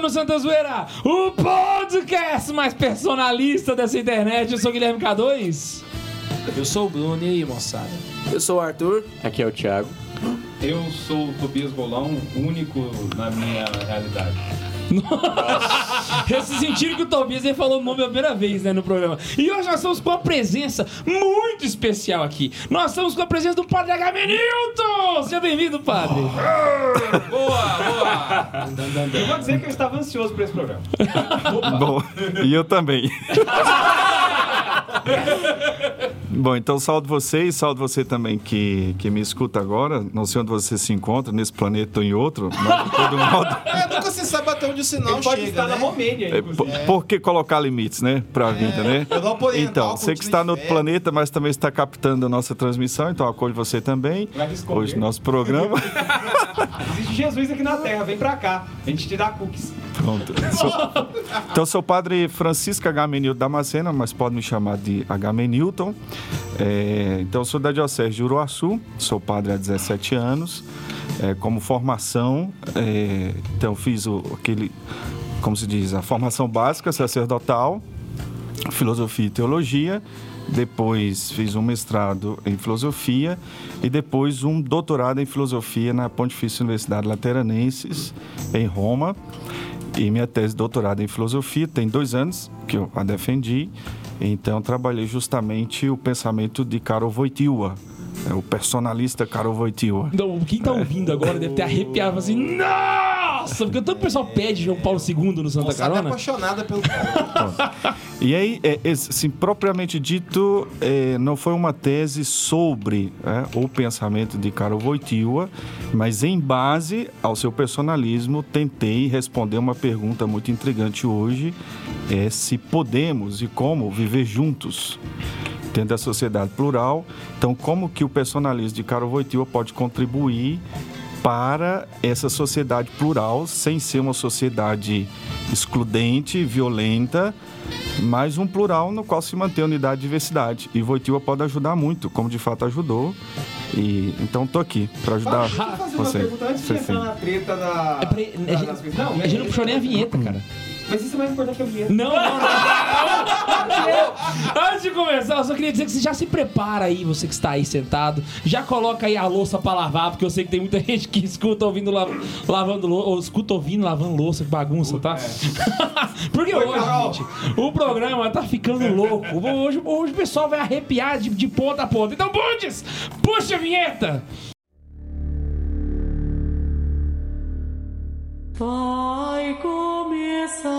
no Santa Zoeira, o podcast mais personalista dessa internet. Eu sou o Guilherme K2. Eu sou o Bruno, e aí, moçada? Eu sou o Arthur. Aqui é o Thiago. Eu sou o Tobias Golão, único na minha realidade. Vocês sentiram que o Tobias ele falou o nome a primeira vez né, no programa. E hoje nós estamos com uma presença muito especial aqui. Nós estamos com a presença do Padre Agamenilton! Seja bem-vindo, Padre. Boa, boa! Eu vou dizer que eu estava ansioso por esse programa. Bom, e eu também. Bom, então saldo vocês, saldo você também que, que me escuta agora. Não sei onde você se encontra, nesse planeta ou em outro, mas de todo modo. É, nunca se sabe até onde o sinal Ele pode chega, estar né? na Romênia, É, por, por que colocar limites, né? Pra vida, né? Então, você que está em no outro planeta, mas também está captando a nossa transmissão, então acolho você também. Hoje, nosso programa. Existe Jesus aqui na Terra, vem pra cá. A gente te dá cookies. Pronto. Sou- então, sou padre Francisco H. Menilton Damascena, mas pode me chamar de H. Menilton. É, então, sou da Diocese de Uruaçu, sou padre há 17 anos. É, como formação, é, então, fiz o, aquele, como se diz, a formação básica sacerdotal, filosofia e teologia. Depois fiz um mestrado em filosofia e depois um doutorado em filosofia na Pontifícia Universidade Lateranenses, em Roma. E minha tese de doutorado em filosofia tem dois anos que eu a defendi. Então trabalhei justamente o pensamento de Karol Wojtyła, é, o personalista Karol Wojtyła. Então, quem tá ouvindo agora deve ter arrepiado assim, nossa! Porque tanto o pessoal pede João Paulo II no Santa é Carona. apaixonada pelo E aí, é, é, assim, propriamente dito, é, não foi uma tese sobre é, o pensamento de Karol Wojtyła, mas em base ao seu personalismo, tentei responder uma pergunta muito intrigante hoje, é se podemos e como viver juntos dentro da sociedade plural. Então, como que o personalismo de Karol Wojtyła pode contribuir para essa sociedade plural, sem ser uma sociedade excludente, violenta, mas um plural no qual se mantém unidade e diversidade. E Wojtyła pode ajudar muito, como de fato ajudou. E então tô aqui para ajudar Deixa eu fazer uma você. pergunta antes de Você entrar na treta da. É pra- a da- gente- das. Não, A gente não puxou nem a vinheta, cara. Mas isso é mais importante que a vinheta. Não, não, não. Antes de começar, eu só queria dizer que você já se prepara aí, você que está aí sentado. Já coloca aí a louça pra lavar, porque eu sei que tem muita gente que escuta ouvindo la- lavando louça, ou escuta ouvindo lavando louça, que bagunça, tá? porque hoje, Carol. gente, o programa tá ficando louco. Hoje, hoje o pessoal vai arrepiar de, de ponta a ponta. Então, Bundes, puxa a vinheta! Vai começar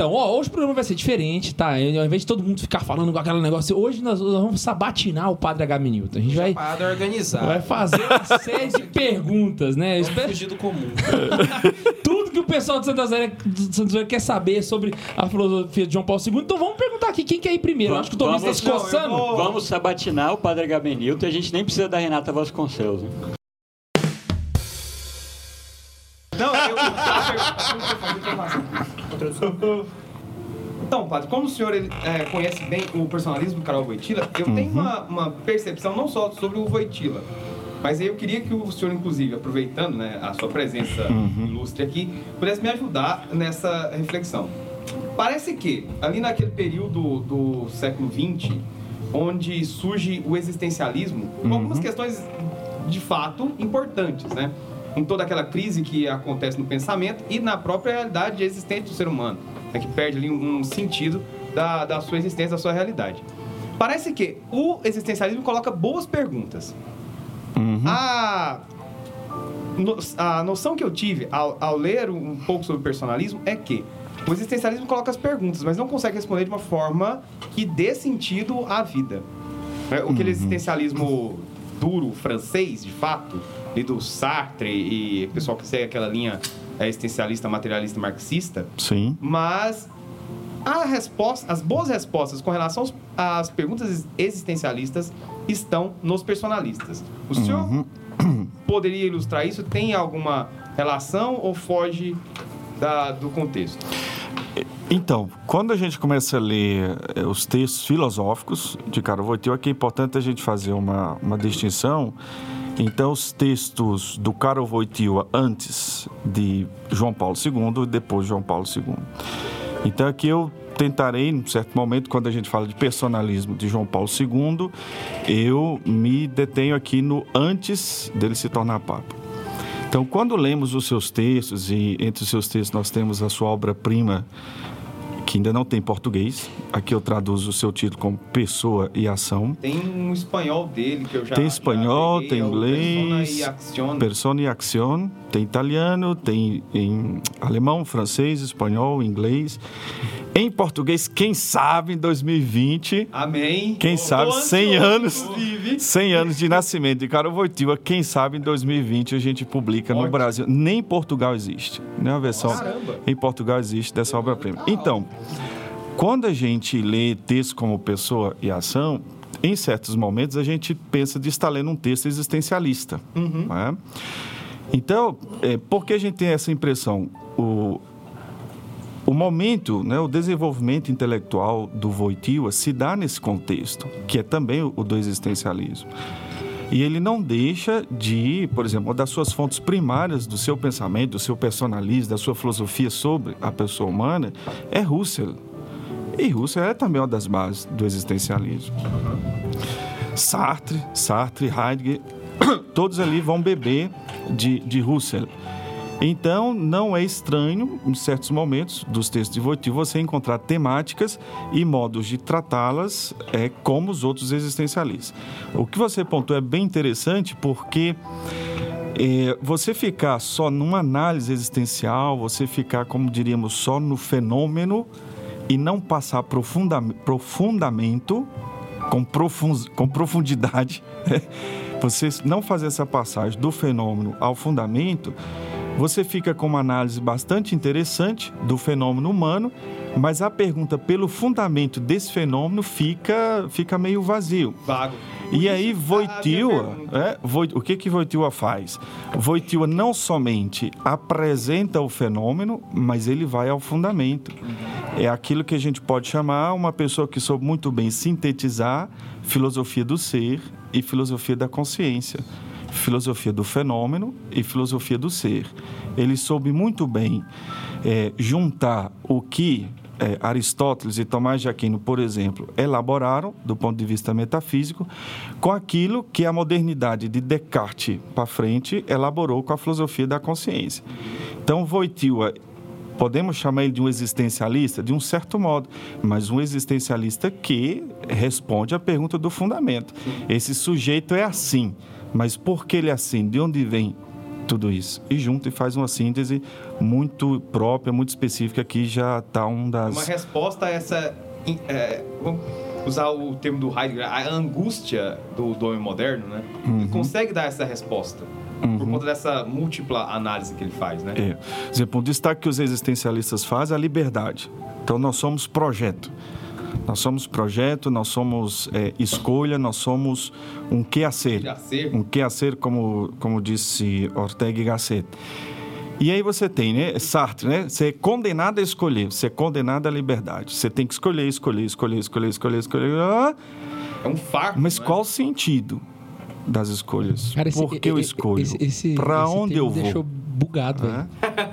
então, ó, hoje o programa vai ser diferente, tá? Ao invés de todo mundo ficar falando com aquele negócio, hoje nós, nós vamos sabatinar o Padre H. Newton. A gente vai, Chamada organizada. vai fazer uma série de perguntas, né? Vamos espero fugir do comum. tudo que o pessoal de Santa Zé, de Santa Zé quer saber sobre a filosofia de João Paulo II. Então vamos perguntar aqui quem quer ir primeiro. Eu Acho que o Tobias tá se Vamos- coçando. Vamos sabatinar o Padre Gabenilton e a gente nem precisa da Renata Vasconcelos. Né? Não, eu. Então, padre, como o senhor ele, é, conhece bem o personalismo do Karol Wojtyla, eu tenho uma, uma percepção não só sobre o Wojtyla, mas eu queria que o senhor, inclusive, aproveitando né, a sua presença ilustre aqui, pudesse me ajudar nessa reflexão. Parece que, ali naquele período do século XX, onde surge o existencialismo, com algumas questões de fato importantes, né? Com toda aquela crise que acontece no pensamento e na própria realidade existente do ser humano, né? que perde ali um sentido da, da sua existência, da sua realidade. Parece que o existencialismo coloca boas perguntas. A, no- a noção que eu tive ao, ao ler um pouco sobre o personalismo é que o existencialismo coloca as perguntas, mas não consegue responder de uma forma que dê sentido à vida. Né? O aquele existencialismo duro, francês, de fato, e do Sartre e o pessoal que segue aquela linha é, existencialista, materialista, marxista, Sim. mas A resposta, as boas respostas com relação às perguntas existencialistas estão nos personalistas. O senhor poderia ilustrar isso? Tem alguma relação ou foge da- do contexto? Então, quando a gente começa a ler eh, os textos filosóficos de Karol Wojtyła, que é importante a gente fazer uma, uma distinção. Então, os textos do Karol Wojtyła antes de João Paulo II e depois de João Paulo II. Então, aqui eu tentarei, em certo momento, quando a gente fala de personalismo de João Paulo II, eu me detenho aqui no antes dele se tornar Papa. Então, quando lemos os seus textos, e entre os seus textos nós temos a sua obra-prima, que ainda não tem em português, aqui eu traduzo o seu título como Pessoa e Ação. Tem um espanhol dele que eu já Tem já espanhol, peguei, tem é inglês, Persona e Action. Persona e tem italiano, tem em alemão, francês, espanhol, inglês. Em português, quem sabe em 2020, Amém. quem sabe tô 100 ansioso, anos, inclusive. 100 anos de nascimento de Karol Wojtyła, quem sabe em 2020 a gente publica no Ótimo. Brasil. Nem em Portugal existe, nem a versão Caramba. em Portugal existe dessa obra-prima. Então, quando a gente lê texto como pessoa e ação, em certos momentos a gente pensa de estar lendo um texto existencialista. não é? Então, é, por que a gente tem essa impressão? O, o momento, né, o desenvolvimento intelectual do Wojtyła se dá nesse contexto, que é também o do existencialismo. E ele não deixa de, por exemplo, uma das suas fontes primárias do seu pensamento, do seu personalismo, da sua filosofia sobre a pessoa humana, é Husserl. E Husserl é também uma das bases do existencialismo. Sartre, Sartre, Heidegger, todos ali vão beber de, de Husserl. Então, não é estranho, em certos momentos dos textos de Wojtyła, você encontrar temáticas e modos de tratá-las é, como os outros existencialistas. O que você pontuou é bem interessante porque é, você ficar só numa análise existencial, você ficar, como diríamos, só no fenômeno e não passar profunda, profundamento, com, profun, com profundidade, você não fazer essa passagem do fenômeno ao fundamento, você fica com uma análise bastante interessante do fenômeno humano, mas a pergunta pelo fundamento desse fenômeno fica, fica meio vazio. Vago. E aí, a minha Wojtyła, pergunta. é, o que que Wojtyła faz? Wojtyła não somente apresenta o fenômeno, mas ele vai ao fundamento. É aquilo que a gente pode chamar uma pessoa que soube muito bem sintetizar filosofia do ser e filosofia da consciência, filosofia do fenômeno e filosofia do ser. Ele soube muito bem é, juntar o que é, Aristóteles e Tomás de Aquino, por exemplo, elaboraram do ponto de vista metafísico, com aquilo que a modernidade de Descartes para frente elaborou com a filosofia da consciência. Então, Wojtyła, podemos chamar ele de um existencialista, de um certo modo, mas um existencialista que responde à pergunta do fundamento. Esse sujeito é assim, mas por que ele é assim? De onde vem tudo isso e junto e faz uma síntese muito própria, muito específica que já está um das Uma resposta a essa. é, vamos usar o termo do Heidegger, a angústia do, do homem moderno, né? Uhum. Ele consegue dar essa resposta. Por conta dessa múltipla análise que ele faz, né? É. Por exemplo, um destaque que os existencialistas fazem é a liberdade. Então, nós somos projeto. Nós somos projeto, nós somos é, escolha, nós somos um que a ser. Um que a ser, como, como disse Ortega y Gasset. E aí você tem, né, Sartre, né? Você é condenado a escolher, você é condenado à liberdade. Você tem que escolher, escolher, escolher, escolher, escolher, escolher. ah, É um fardo. Mas né? qual o sentido das escolhas? Cara, esse, Por que eu e- e- escolho? Esse onde eu vou? deixou bugado, velho.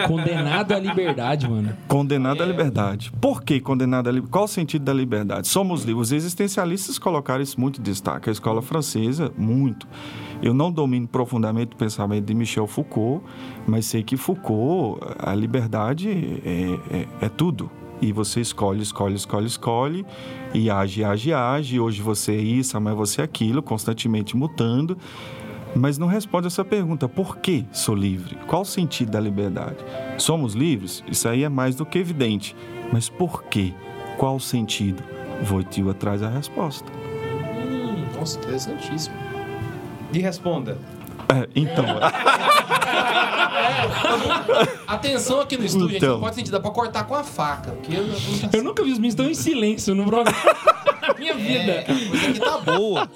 Condenado à liberdade, mano. Condenado à liberdade. Por que condenado à liberdade? Qual o sentido da liberdade? Somos livres. Os existencialistas colocaram isso muito em destaque. A escola francesa, muito. Eu não domino profundamente o pensamento de Michel Foucault, mas sei que Foucault, a liberdade é, é, é tudo. E você escolhe, escolhe, escolhe, escolhe, e age, age, age. Hoje você é isso, amanhã você é aquilo, constantemente mutando. Mas não responde essa pergunta: por que sou livre? Qual o sentido da liberdade? Somos livres? Isso aí é mais do que evidente. Mas por quê? Qual o sentido? Wojtyła traz a resposta. Hum, nossa, interessantíssimo. E responda. É, então, Atenção aqui no estúdio, gente. Então. Não pode sentir, dá pra cortar com a faca. Porque eu, eu, Eu nunca vi os meninos tão em silêncio no programa minha vida. É, a coisa aqui tá boa.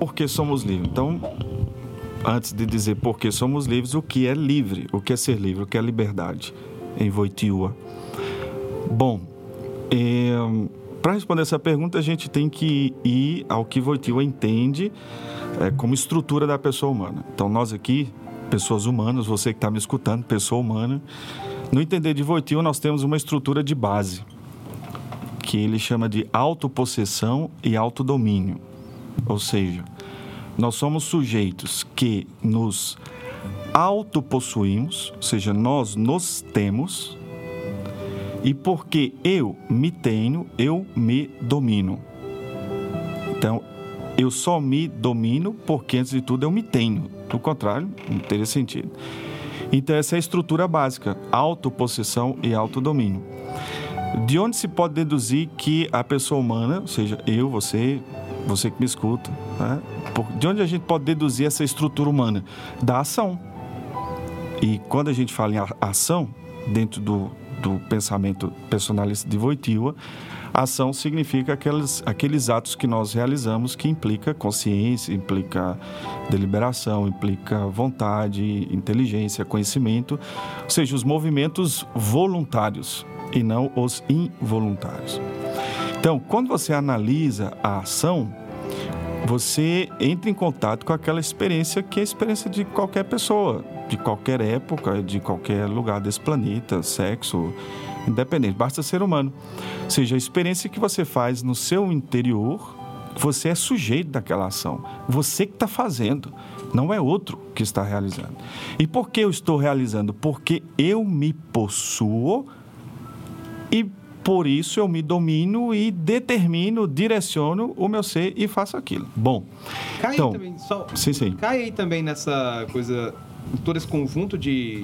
Porque somos livres. Então, antes de dizer por que somos livres, o que é livre? O que é ser livre? O que é liberdade? Em Voitiua. Bom, para responder essa pergunta, a gente tem que ir ao que Voitiua entende é, como estrutura da pessoa humana. Então, nós aqui, pessoas humanas, você que está me escutando, pessoa humana, no entender de Voitiua, nós temos uma estrutura de base, que ele chama de autopossessão e autodomínio. Ou seja, nós somos sujeitos que nos autopossuímos, ou seja, nós nos temos, e porque eu me tenho, eu me domino. Então, eu só me domino porque, antes de tudo, eu me tenho. Do contrário, não teria sentido. Então, essa é a estrutura básica: autopossessão e autodomínio. De onde se pode deduzir que a pessoa humana, ou seja, eu, você, você que me escuta, né? De onde a gente pode deduzir essa estrutura humana? Da ação. E quando a gente fala em ação, dentro do, do pensamento personalista de Voitiwa, ação significa aqueles, aqueles atos que nós realizamos que implica consciência, implica deliberação, implica vontade, inteligência, conhecimento, ou seja, os movimentos voluntários e não os involuntários. Então, quando você analisa a ação, você entra em contato com aquela experiência que é a experiência de qualquer pessoa, de qualquer época, de qualquer lugar desse planeta, sexo, independente, basta ser humano. Ou seja, a experiência que você faz no seu interior, você é sujeito daquela ação. Você que está fazendo, não é outro que está realizando. E por que eu estou realizando? Porque eu me possuo e por isso eu me domino e determino, direciono o meu ser e faço aquilo. Bom, Cai Então, aí também, só, sim, sim. cai aí também nessa coisa, todo esse conjunto de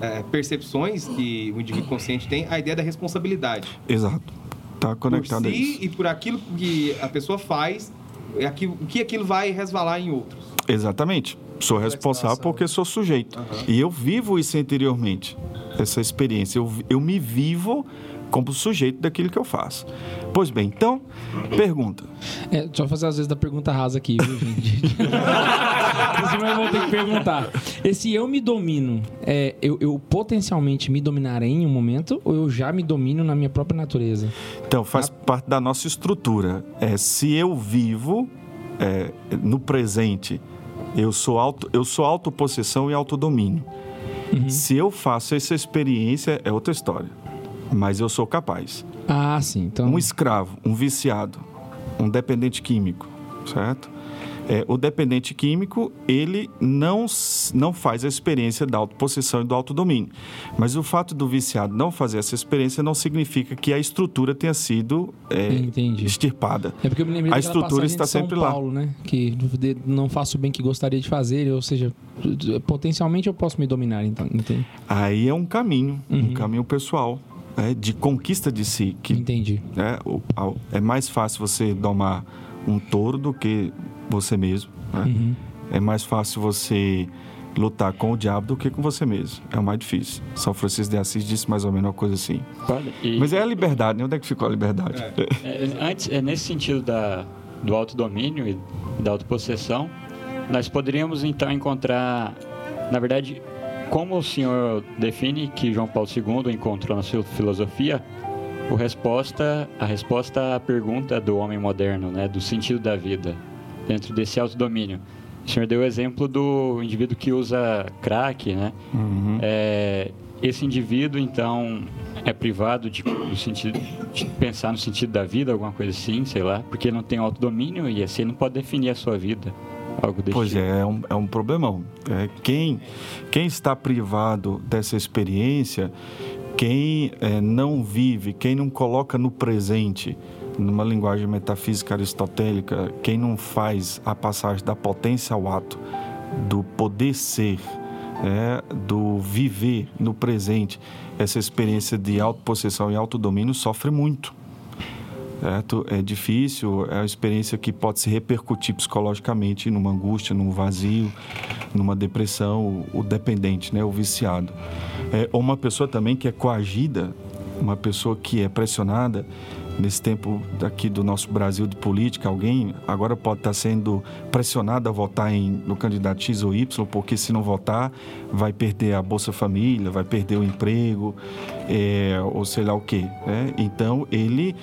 é, percepções que o indivíduo consciente tem, a ideia da responsabilidade. Exato. Está Por conectado a si isso. e por aquilo que a pessoa faz, é aquilo, que aquilo vai resvalar em outros. Exatamente. Sou responsável porque sou sujeito. E eu vivo isso interiormente, essa experiência. Eu, eu me vivo como sujeito daquilo que eu faço. Pois bem, então, pergunta. É, deixa eu fazer às vezes da pergunta rasa aqui, viu, gente? Senão eu vou ter que perguntar. Esse eu me domino, é, eu, eu potencialmente me dominarei em um momento ou eu já me domino na minha própria natureza? Então, faz parte da nossa estrutura. É, se eu vivo é, no presente, eu sou, auto, eu sou autopossessão e autodomínio. Se eu faço essa experiência, é outra história. Mas eu sou capaz. Ah, sim. Então, Um escravo, um viciado, um dependente químico, certo? É, o dependente químico, ele não, não faz a experiência da autopossessão e do autodomínio. Mas o fato do viciado não fazer essa experiência não significa que a estrutura tenha sido é, extirpada. É porque eu me lembrei A estrutura está São sempre lá. Paulo, né? Que não faço o bem que gostaria de fazer, ou seja, potencialmente eu posso me dominar, então, entende? Aí é um caminho, Uhum. um caminho pessoal, é, de conquista de si, que Entendi. o- ao- é mais fácil você domar um touro do que você mesmo. né? Uhum. É mais fácil você lutar com o diabo do que com você mesmo. É o mais difícil. São Francisco de Assis disse mais ou menos uma coisa assim. E- Mas é a liberdade, né? Onde é que ficou a liberdade? É, antes, é nesse sentido da, do autodomínio e da autopossessão, nós poderíamos então encontrar, na verdade, como o senhor define que João Paulo II encontrou na sua filosofia, o resposta, a resposta à pergunta do homem moderno, né, do sentido da vida, dentro desse autodomínio. O senhor deu o exemplo do indivíduo que usa crack, né? Uhum. É, esse indivíduo, então, é privado de, do sentido, de pensar no sentido da vida, alguma coisa assim, sei lá, porque ele não tem autodomínio e assim ele não pode definir a sua vida. Algo desse Pois tipo. é, é um, é um problemão. É, quem, quem está privado dessa experiência, quem é, não vive, quem não coloca no presente, numa linguagem metafísica aristotélica, quem não faz a passagem da potência ao ato, do poder ser, é, do viver no presente, essa experiência de autopossessão e autodomínio sofre muito. Certo? É difícil, é uma experiência que pode se repercutir psicologicamente numa angústia, num vazio, numa depressão, o, dependente, né? O viciado. É, ou uma pessoa também que é coagida, uma pessoa que é pressionada nesse tempo daqui do nosso Brasil de política, alguém agora pode estar sendo pressionado a votar em, no candidato X ou Y, porque se não votar, vai perder a Bolsa Família, vai perder o emprego, é, ou sei lá o quê. Né? Então, ele,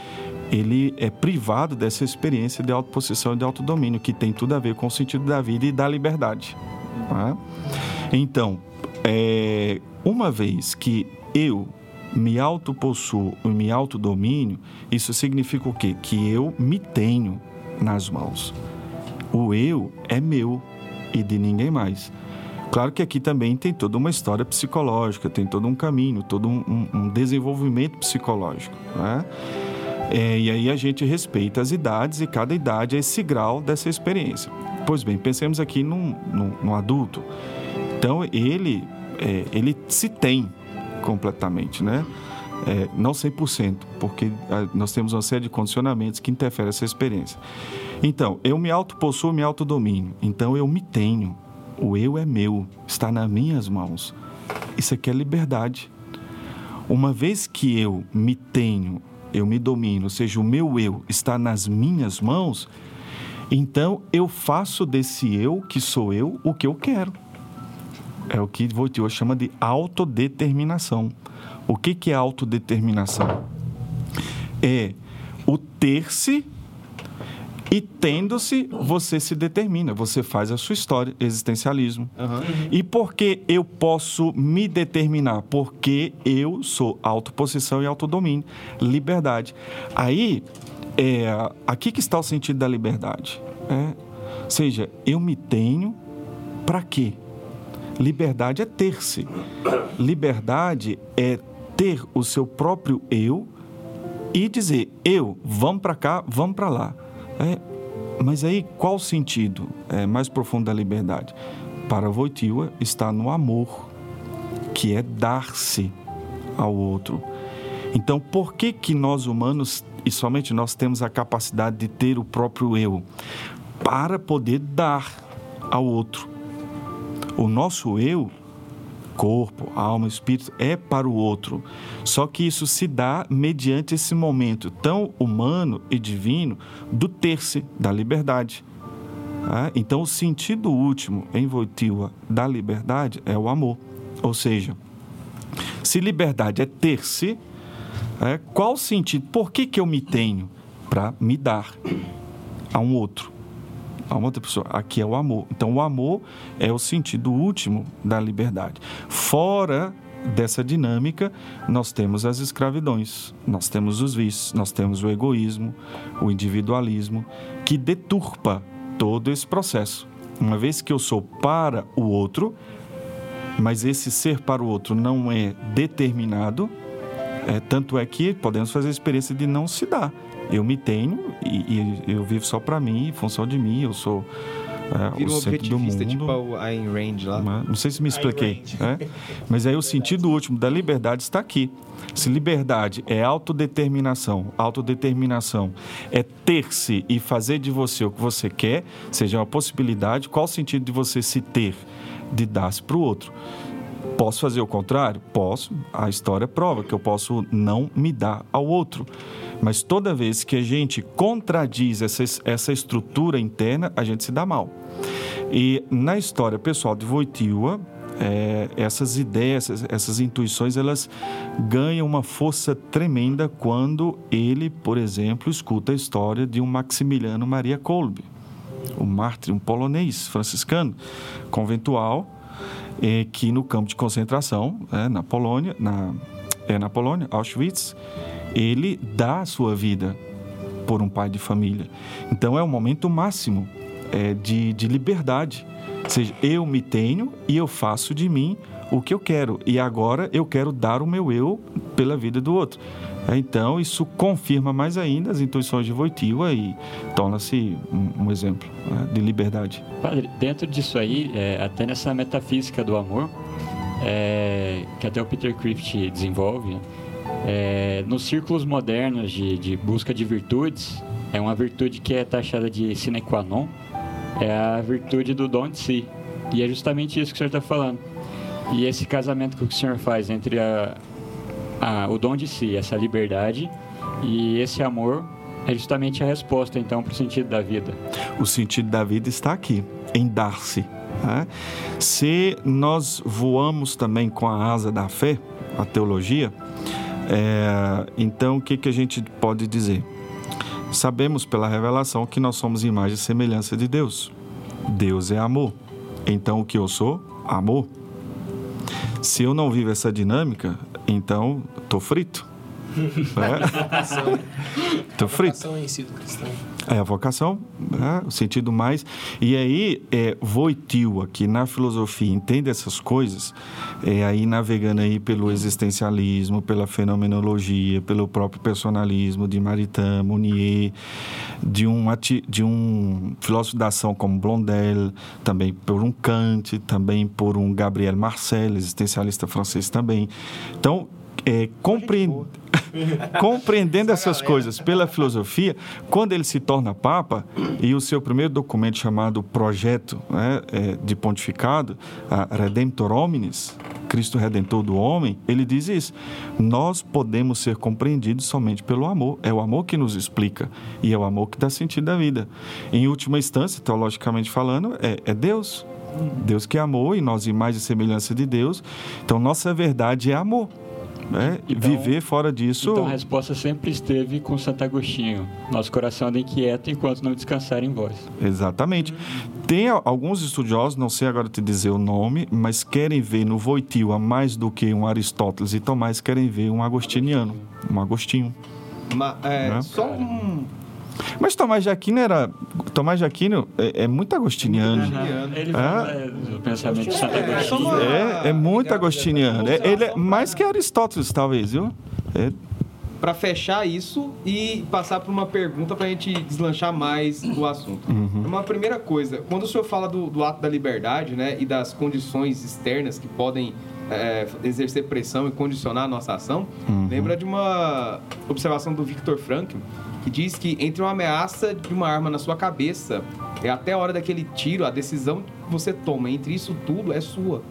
ele é privado dessa experiência de autopossessão e de autodomínio, que tem tudo a ver com o sentido da vida e da liberdade. tá? Então, é, uma vez que eu me autopossuo e me autodomínio, isso significa o quê? Que eu me tenho nas mãos. O eu é meu e de ninguém mais. Claro que aqui também tem toda uma história psicológica, tem todo um caminho, todo um, um- desenvolvimento psicológico. Né? É, e aí a gente respeita as idades e cada idade é esse grau dessa experiência. Pois bem, pensemos aqui num, num, num adulto. Então ele, é, ele se tem completamente, né? É, não 100%, porque ah, nós temos uma série de condicionamentos que interferem essa experiência. Então, eu me autopossuo, me autodomínio. Então, eu me tenho. O eu é meu, está nas minhas mãos. Isso aqui é liberdade. Uma vez que eu me tenho, eu me domino, ou seja, o meu eu está nas minhas mãos, então eu faço desse eu, que sou eu, o que eu quero. É o que Wojtyła chama de autodeterminação. O que, que é autodeterminação? É o ter-se e tendo-se, você se determina, você faz a sua história, existencialismo. E por que eu posso me determinar? Porque eu sou autopossessão e autodomínio, liberdade. Aí, é, aqui que está o sentido da liberdade. É, ou seja, eu me tenho para quê? Liberdade é ter-se. Liberdade é ter o seu próprio eu e dizer eu, vamos para cá, vamos para lá. É, mas aí qual o sentido é, mais profundo da liberdade? Para Wojtyła está no amor, que é dar-se ao outro. Então, por que que nós humanos e somente nós temos a capacidade de ter o próprio eu para poder dar ao outro? O nosso eu corpo, alma, espírito é para o outro. Só que isso se dá mediante esse momento tão humano e divino do ter-se, da liberdade. tá? Então, o sentido último em Wojtyła da liberdade é o amor. Ou seja, se liberdade é ter-se, é, qual o sentido? Por que, que eu me tenho? Para me dar a um outro a uma outra pessoa. Aqui é o amor. Então, o amor é o sentido último da liberdade. Fora dessa dinâmica, nós temos as escravidões, nós temos os vícios, nós temos o egoísmo, o individualismo, que deturpa todo esse processo. Uma vez que eu sou para o outro, mas esse ser para o outro não é determinado, é, tanto é que podemos fazer a experiência de não se dar. Eu me tenho e, e eu vivo só para mim, em função de mim, eu sou é, Vira o um centro do mundo. tipo a Ayn Rand lá. Mas Não sei se me expliquei. né? Mas aí o sentido último da liberdade está aqui. Se liberdade é autodeterminação, autodeterminação é ter-se e fazer de você o que você quer, seja uma possibilidade, qual o sentido de você se ter? De dar-se para o outro. Posso fazer o contrário? Posso. A história prova que eu posso não me dar ao outro. Mas toda vez que a gente contradiz essa, essa estrutura interna, a gente se dá mal. E na história pessoal de Wojtyła, é, essas ideias, essas, essas intuições, elas ganham uma força tremenda quando ele, por exemplo, escuta a história de um Maximiliano Maria Kolbe, um mártir, um polonês franciscano, conventual, é, que no campo de concentração, é, na Polônia, na, é, na Polônia, Auschwitz, ele dá a sua vida por um pai de família. Então é o momento máximo é, de, de liberdade. Ou seja, eu me tenho e eu faço de mim o que eu quero. E agora eu quero dar o meu eu pela vida do outro. É, Então, isso confirma mais ainda as intuições de Wojtyła e torna-se um, um exemplo né, de liberdade. Padre, dentro disso aí, é, até nessa metafísica do amor, é, que até o Peter Crift desenvolve, né, É, nos círculos modernos de, de busca de virtudes, é uma virtude que é taxada de sine qua non, é a virtude do dom de si. E é justamente isso que o senhor está falando. E esse casamento que o senhor faz entre a, a- o dom de si, essa liberdade, e esse amor, é justamente a resposta, então, para o sentido da vida. O sentido da vida está aqui, em dar-se. né? Se nós voamos também com a asa da fé, a teologia, é, então o que, que a gente pode dizer? Sabemos pela revelação que nós somos imagem e semelhança de Deus. Deus é amor. Então o que eu sou? Amor. Se eu não vivo essa dinâmica, então estou frito. Estou frito. Vocação em si do cristão. É a vocação, né? o sentido mais. E aí, é, Voitil, aqui na filosofia, entende essas coisas, é, aí navegando aí pelo existencialismo, pela fenomenologia, pelo próprio personalismo de Maritain, Mounier, de um, de um filósofo da ação como Blondel, também por um Kant, também por um Gabriel Marcel, existencialista francês também. Então, é, compreende compreendendo essas coisas pela filosofia, quando ele se torna papa e o seu primeiro documento chamado Projeto né, é, de Pontificado, Redemptor Hominis, Cristo Redentor do Homem, ele diz isso. Nós podemos ser compreendidos somente pelo amor. É o amor que nos explica e é o amor que dá sentido à vida. Em última instância, teologicamente falando, é, é Deus. Deus que é amor e nós, imagem e semelhança de Deus. Então, nossa verdade é amor. Né? Então- Viver fora disso. Então a resposta sempre esteve com Santo Agostinho. Nosso coração anda inquieto enquanto não descansar em vós. Exatamente. Tem alguns estudiosos, não sei agora te dizer o nome, mas querem ver no Voitil a mais do que um Aristóteles e Tomás, querem ver um agostiniano, um agostinho. Ma- é, Né? Só um. Mas Tomás de Aquino era... Tomás de Aquino é, é muito agostiniano. Ele Ah. fala é, do pensamento de Santo É, Agostinho. É, é muito agostiniano. É- ele é mais que Aristóteles, talvez, viu? É, Para fechar isso e passar para uma pergunta para a gente deslanchar mais o assunto. Uma primeira coisa, quando o senhor fala do, do ato da liberdade, né, e das condições externas que podem é, exercer pressão e condicionar a nossa ação, lembra de uma observação do Viktor Frankl, que diz que entre uma ameaça de uma arma na sua cabeça é até a hora daquele tiro, a decisão que você toma entre isso tudo é sua.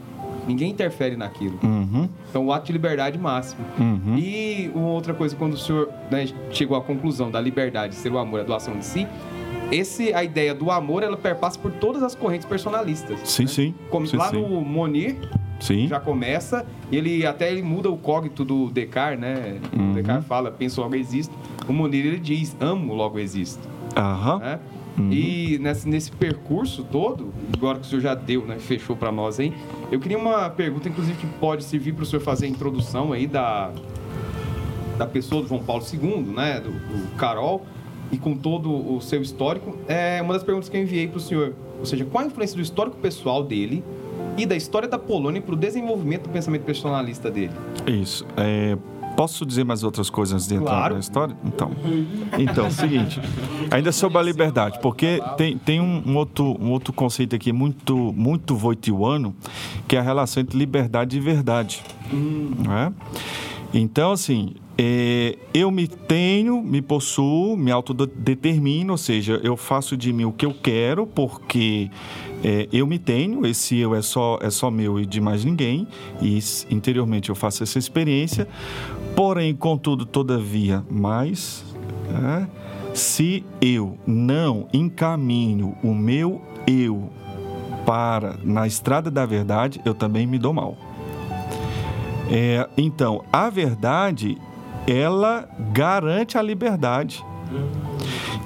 Ninguém interfere naquilo. uhum, Então, o ato de liberdade máximo. uhum. E uma outra coisa, quando o senhor né, chegou à conclusão da liberdade ser o amor, a doação de si, esse, a ideia do amor, ela perpassa por todas as correntes personalistas. Sim, sim. Como sim, lá sim. no Monir, Sim. já começa, e ele até ele muda o cógnito do Descartes, né? Uhum. O Descartes fala, penso logo existo. O Monir, ele diz, amo logo existo. Aham. né? Uhum. E nesse, nesse percurso todo, agora que o senhor já deu, né, fechou para nós aí, eu queria uma pergunta, inclusive, que pode servir para o senhor fazer a introdução aí da, da pessoa do João Paulo II, né, do, do Carol, e com todo o seu histórico. É uma das perguntas que eu enviei para o senhor, ou seja, qual a influência do histórico pessoal dele e da história da Polônia para o desenvolvimento do pensamento personalista dele? Isso. É, posso dizer mais outras coisas antes de entrar Claro. na história? Então, então, é o seguinte. Ainda sobre a liberdade, porque tem, tem um, um outro, um outro conceito aqui muito, muito voitiuano, que é a relação entre liberdade e verdade. Não é? Então, assim, é, eu me tenho, me possuo, me autodetermino, ou seja, eu faço de mim o que eu quero, porque é, eu me tenho, esse eu é só, é só meu e de mais ninguém, e interiormente eu faço essa experiência, porém, contudo, todavia, mais, né, se eu não encaminho o meu eu para na estrada da verdade, eu também me dou mal. É, então, a verdade, ela garante a liberdade.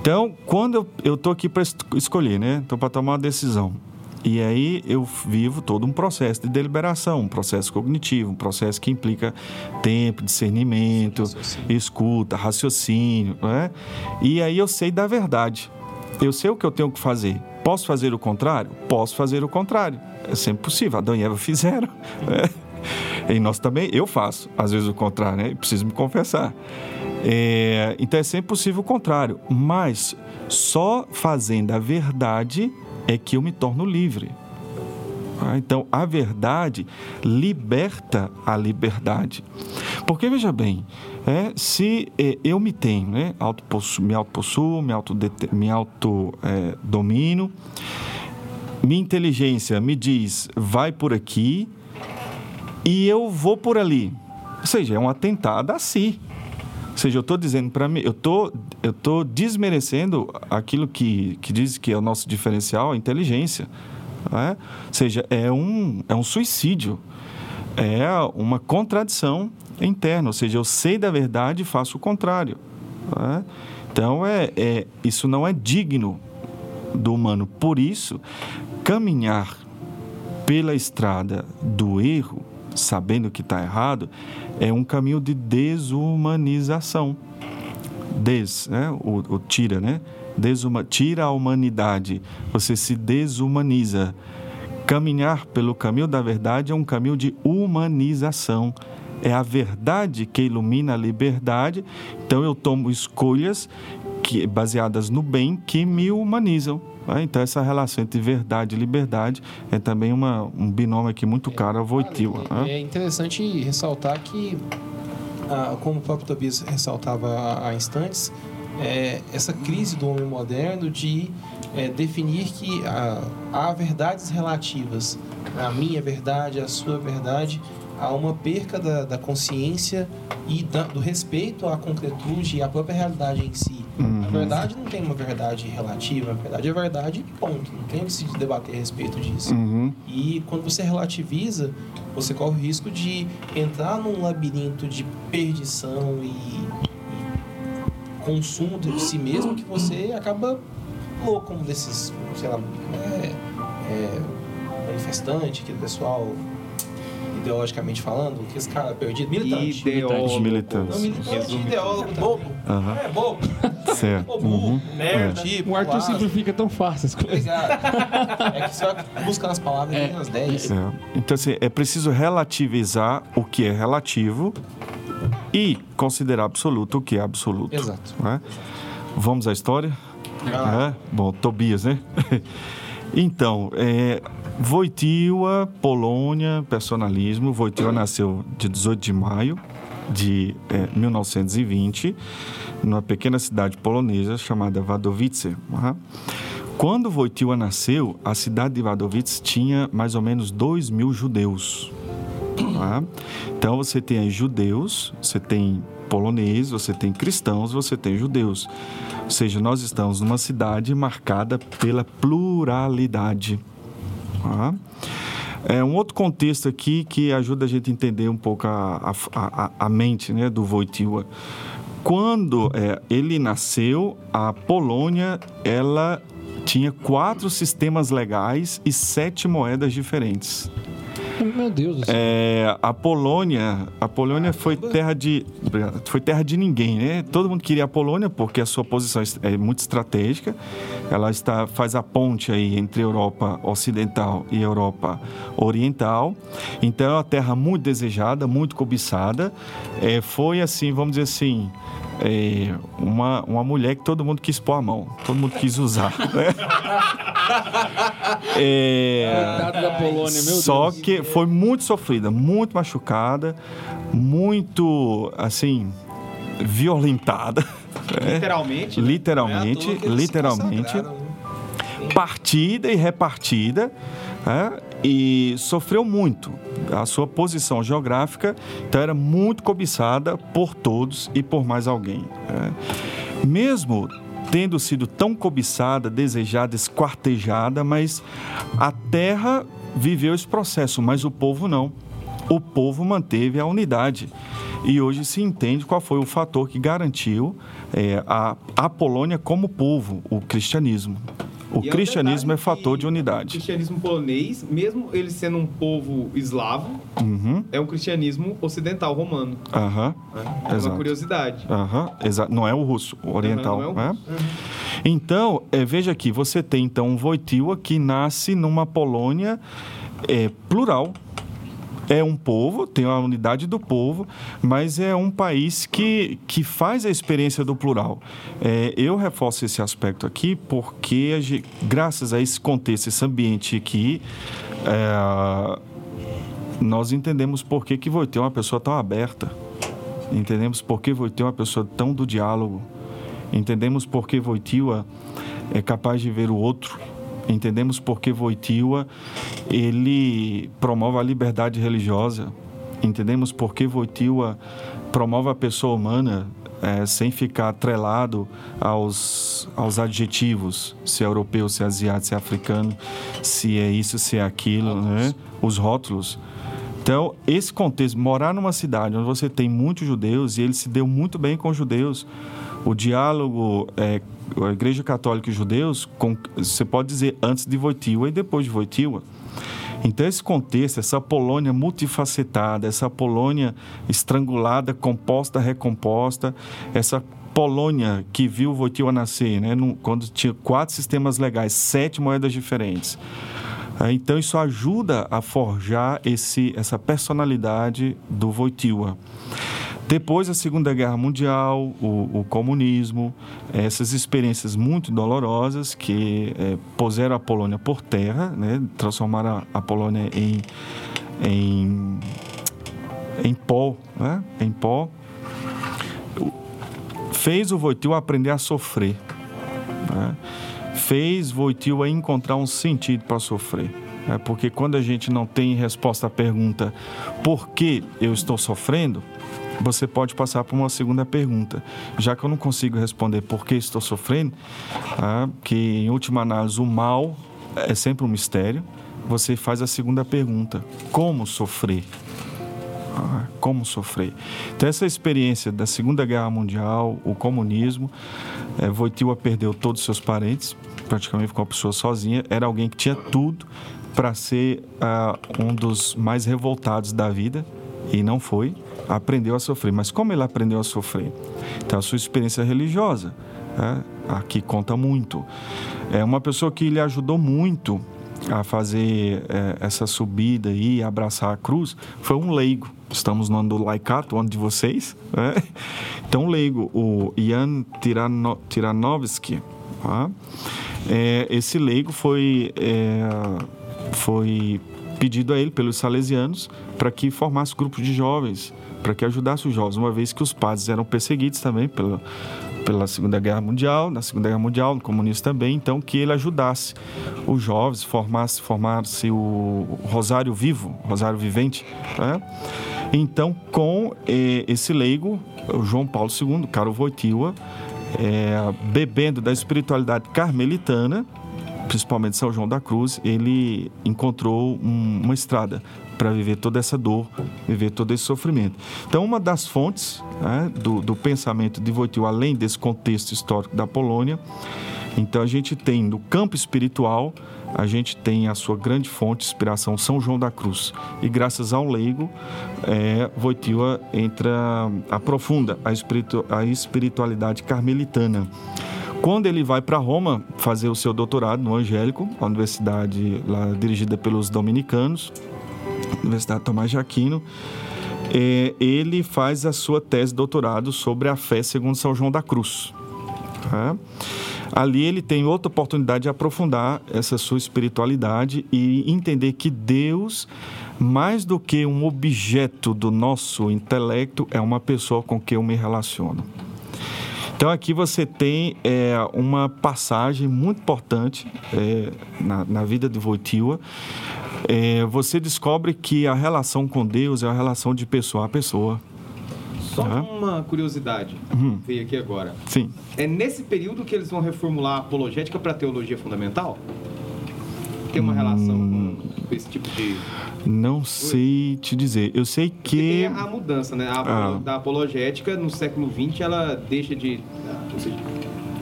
Então, quando eu, tô aqui para escolher, né? Tô para tomar uma decisão. E aí eu vivo todo um processo de deliberação, um processo cognitivo, um processo que implica tempo, discernimento, escuta, raciocínio, né? E aí eu sei da verdade. Eu sei o que eu tenho que fazer. Posso fazer o contrário? Posso fazer o contrário. É sempre possível. Adão e Eva fizeram. né? E nós também, eu faço, às vezes o contrário, né? Preciso me confessar. É, então é sempre possível o contrário, mas só fazendo a verdade é que eu me torno livre. Ah, Então a verdade liberta a liberdade. Porque, veja bem, é, se é, eu me tenho, né, autopossu, me autopossuo, me autodomino, me auto, é, domino, minha inteligência me diz, vai por aqui, e eu vou por ali. Ou seja, é um atentado a si. Ou seja, eu estou dizendo para mim, eu estou eu tô desmerecendo aquilo que, que diz que é o nosso diferencial, a inteligência. não é? Ou seja, é um, é um suicídio, é uma contradição interna. Ou seja, eu sei da verdade e faço o contrário. não é? Então, é, é, isso não é digno do humano. Por isso, caminhar pela estrada do erro, sabendo que está errado, é um caminho de desumanização. Des, né? o, o tira, né? Desuma, tira a humanidade, você se desumaniza. Caminhar pelo caminho da verdade é um caminho de humanização. É a verdade que ilumina a liberdade. Então eu tomo escolhas que, baseadas no bem que me humanizam. né? Então, essa relação entre verdade e liberdade é também uma, um binômio aqui muito caro a Voitiva. né? É interessante ressaltar que, ah, como o próprio Tobias ressaltava há- há instantes, é, essa crise do homem moderno de é, definir que ah, há verdades relativas, a minha verdade, a sua verdade, há uma perca da, da consciência e da- do respeito à concretude e à própria realidade em si. A verdade não tem uma verdade relativa, a verdade é verdade e ponto. Não tem que se debater a respeito disso. Uhum. E quando você relativiza, você corre o risco de entrar num labirinto de perdição e, e consumo de si mesmo que você acaba louco como desses, sei lá, é, é, manifestante, aquele pessoal ideologicamente falando, que esse cara perdido, militante. Ideólogo. Militantes. Não, militante, ideólogo, bobo. Aham. É, bobo. Certo. Bobo, Uhum. merda. Tipo, O Arthur simplifica tão fácil as coisas. Obrigado. É que você vai buscando as palavras É. é. nas 10. É. Então, assim, é preciso relativizar o que é relativo e considerar absoluto o que é absoluto. Exato. né? Vamos à história? É? Bom, Tobias, né? então, é, Wojtyła, Polônia, personalismo. Wojtyła nasceu de 18 de maio de é, 1920, numa pequena cidade polonesa chamada Wadowice. né? Quando Wojtyła nasceu, a cidade de Wadowice tinha mais ou menos 2 mil judeus. tá? Então você tem aí judeus, você tem poloneses, você tem cristãos, você tem judeus. Ou seja, nós estamos numa cidade marcada pela pluralidade. É um outro contexto aqui que ajuda a gente a entender um pouco a, a, a, a mente né, do Wojtyła. Quando é, ele nasceu, a Polônia ela tinha quatro sistemas legais e sete moedas diferentes. Meu Deus do céu. É, a Polônia, a Polônia foi terra de foi terra de ninguém, né? Todo mundo queria a Polônia porque a sua posição é muito estratégica. Ela está faz a ponte aí entre Europa Ocidental e Europa Oriental. Então é uma terra muito desejada, muito cobiçada. É, foi assim, vamos dizer assim, é, uma, uma mulher que todo mundo quis pôr a mão, todo mundo quis usar. Né? É, Coitado da Polônia, meu só Deus. que foi muito sofrida, muito machucada, muito, assim, violentada. né? Literalmente. né? Literalmente, é literalmente, né? partida e repartida, né? e sofreu muito. A sua posição geográfica então, era muito cobiçada por todos e por mais alguém. né? Mesmo tendo sido tão cobiçada, desejada, esquartejada, mas a terra viveu esse processo, mas o povo não. O povo manteve a unidade. E hoje se entende qual foi o fator que garantiu eh, a, a Polônia como povo, o cristianismo. O E é cristianismo é verdade fator de O unidade. cristianismo polonês, mesmo ele sendo um povo eslavo, Uhum, é um cristianismo ocidental romano. Aham, Né? É Exato. uma curiosidade. aham, exa- não é o russo, o oriental. Não é o né? russo. Então, é, veja aqui, você tem então um Wojtyła que nasce numa Polônia é, plural. É um povo, tem a unidade do povo, mas é um país que, que faz a experiência do plural. É, eu reforço esse aspecto aqui porque, a ge- graças a esse contexto, esse ambiente aqui, é, nós entendemos por que, que Wojtyła é uma pessoa tão aberta. Entendemos por que Voitil é uma pessoa tão do diálogo. Entendemos por que Voitil é capaz de ver o outro. Entendemos por que Voitil ele promove a liberdade religiosa. Entendemos por que Voitil promove a pessoa humana eh, sem ficar atrelado aos, aos adjetivos, se é europeu, se é asiático, se é africano, se é isso, se é aquilo, né? os rótulos. Então, esse contexto, morar numa cidade onde você tem muitos judeus e ele se deu muito bem com os judeus, o diálogo, é, a Igreja Católica e judeus, com, você pode dizer antes de Wojtyła e depois de Wojtyła. Então, esse contexto, essa Polônia multifacetada, essa Polônia estrangulada, composta, recomposta, essa Polônia que viu Wojtyła nascer, né, quando tinha quatro sistemas legais, sete moedas diferentes. Ah, Então, isso ajuda a forjar esse, essa personalidade do Wojtyła. Depois da Segunda Guerra Mundial, o, o comunismo, essas experiências muito dolorosas que eh, puseram a Polônia por terra, né, transformaram a, a Polônia em, em, em pó, né, em pó, fez o Wojtyła aprender a sofrer né? fez Wojtyła encontrar um sentido para sofrer. né? Porque quando a gente não tem resposta à pergunta por que eu estou sofrendo, você pode passar por uma segunda pergunta. Já que eu não consigo responder por que estou sofrendo, tá? que em última análise o mal é sempre um mistério, você faz a segunda pergunta: como sofrer? Ah, como sofrer. Então, essa experiência da Segunda Guerra Mundial, o comunismo, é, perdeu todos os seus parentes, praticamente ficou uma pessoa sozinha. Era alguém que tinha tudo para ser ah, um dos mais revoltados da vida e não foi. Aprendeu a sofrer. Mas como ele aprendeu a sofrer? Então, a sua experiência religiosa, né, aqui conta muito. É uma pessoa que lhe ajudou muito a fazer eh, essa subida e abraçar a cruz foi um leigo. Estamos no ano do laicato, ano de vocês. né? Então, um leigo, o Jan Tirano, Tiranovsky, tá? Eh, esse leigo foi, eh, foi pedido a ele pelos salesianos para que formasse grupos de jovens, para que ajudasse os jovens, uma vez que os padres eram perseguidos também pela, pela Segunda Guerra Mundial, na Segunda Guerra Mundial, no comunismo também, então que ele ajudasse os jovens, formasse, formasse o Rosário Vivo, Rosário Vivente, né? Então, com eh, esse leigo, João Paulo II, Caro Wojtyła, eh, bebendo da espiritualidade carmelitana, principalmente São João da Cruz, ele encontrou um- uma estrada para viver toda essa dor, viver todo esse sofrimento. Então, uma das fontes né, do, do pensamento de Wojtyła, além desse contexto histórico da Polônia, então a gente tem no campo espiritual, a gente tem a sua grande fonte de inspiração, São João da Cruz. E graças ao leigo, é, Wojtyła entra, aprofunda a, espiritu, a espiritualidade carmelitana. Quando ele vai para Roma fazer o seu doutorado no Angélico, a universidade lá dirigida pelos dominicanos, Universidade Tomás de Aquino, é, ele faz a sua tese de doutorado sobre a fé segundo São João da Cruz. tá? Ali ele tem outra oportunidade de aprofundar essa sua espiritualidade e entender que Deus, mais do que um objeto do nosso intelecto, é uma pessoa com quem eu me relaciono. Então aqui você tem é, uma passagem muito importante é, na, na vida de Wojtyła. É, você descobre que a relação com Deus é a relação de pessoa a pessoa. Só Aham. uma curiosidade Uhum. veio aqui agora. Sim. É nesse período que eles vão reformular a apologética para teologia fundamental? Tem uma relação Hum. com, esse tipo de. Não sei te dizer. Eu sei que. a mudança, né? A Ah. Da apologética no século XX ela deixa de. ou seja,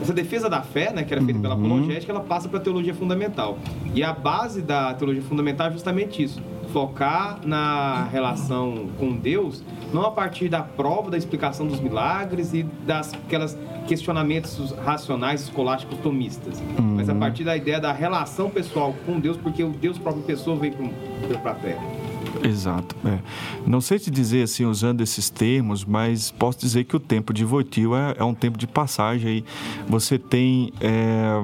essa defesa da fé, né, que era feita pela Uhum. apologética, ela passa para a teologia fundamental. E a base da teologia fundamental é justamente isso: focar na relação com Deus, não a partir da prova, da explicação dos milagres e das aquelas questionamentos racionais escolásticos tomistas, mas Uhum. a partir da ideia da relação pessoal com Deus, porque o Deus próprio pessoa veio para a Terra. Exato. é. Não sei te dizer assim, usando esses termos, mas posso dizer que o tempo de Wojtyła é, é um tempo de passagem. Aí você tem é,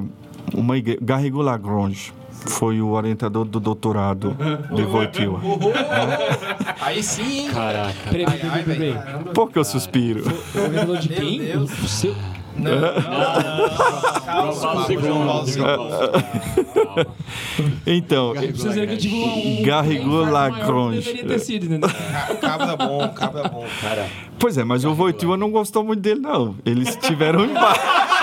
uma igreja, Garrigou Lagrange. Foi o orientador do doutorado de Voitiva. Aí sim, hein? Caraca. Peraí, peraí, peraí. Por que eu suspiro? O orientador de Meu quem? Deus. O seu... Não, não, não. Calma. Então, Garrigou Lagrange. Deveria ter sido, entendeu? O cabra é bom, o cabra é bom. Cara, pois é, mas o Voitiva não gostou muito dele, não. Eles tiveram um embate.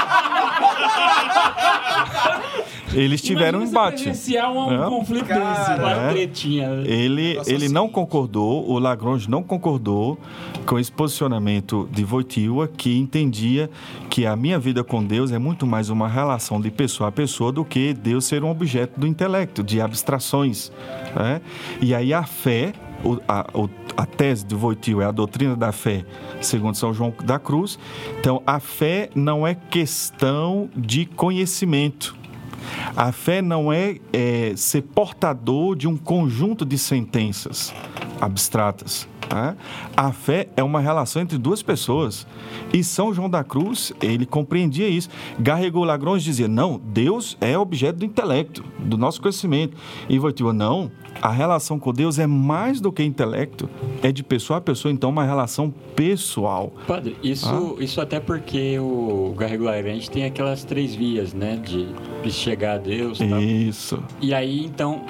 Eles tiveram um Imagina embate. um, um É. conflito Cara, uma É. tretinha. Ele, Nossa, ele sim. não concordou, o Lagrange não concordou com esse posicionamento de Wojtyła, que entendia que a minha vida com Deus é muito mais uma relação de pessoa a pessoa do que Deus ser um objeto do intelecto, de abstrações. né? E aí a fé, o- a, o- a tese de Wojtyła é a doutrina da fé, segundo São João da Cruz. Então, a fé não é questão de conhecimento. A fé não é, é, ser portador de um conjunto de sentenças abstratas. tá? A fé é uma relação entre duas pessoas. E São João da Cruz, ele compreendia isso. Garrigou Lagrange dizia, não, Deus é objeto do intelecto, do nosso conhecimento. E Wojtyła, não, a relação com Deus é mais do que intelecto, é de pessoa a pessoa, então uma relação pessoal. Padre, isso, isso até porque o Garrigo tem aquelas três vias, né? De, de chegar a Deus e tal. Isso. E aí, então,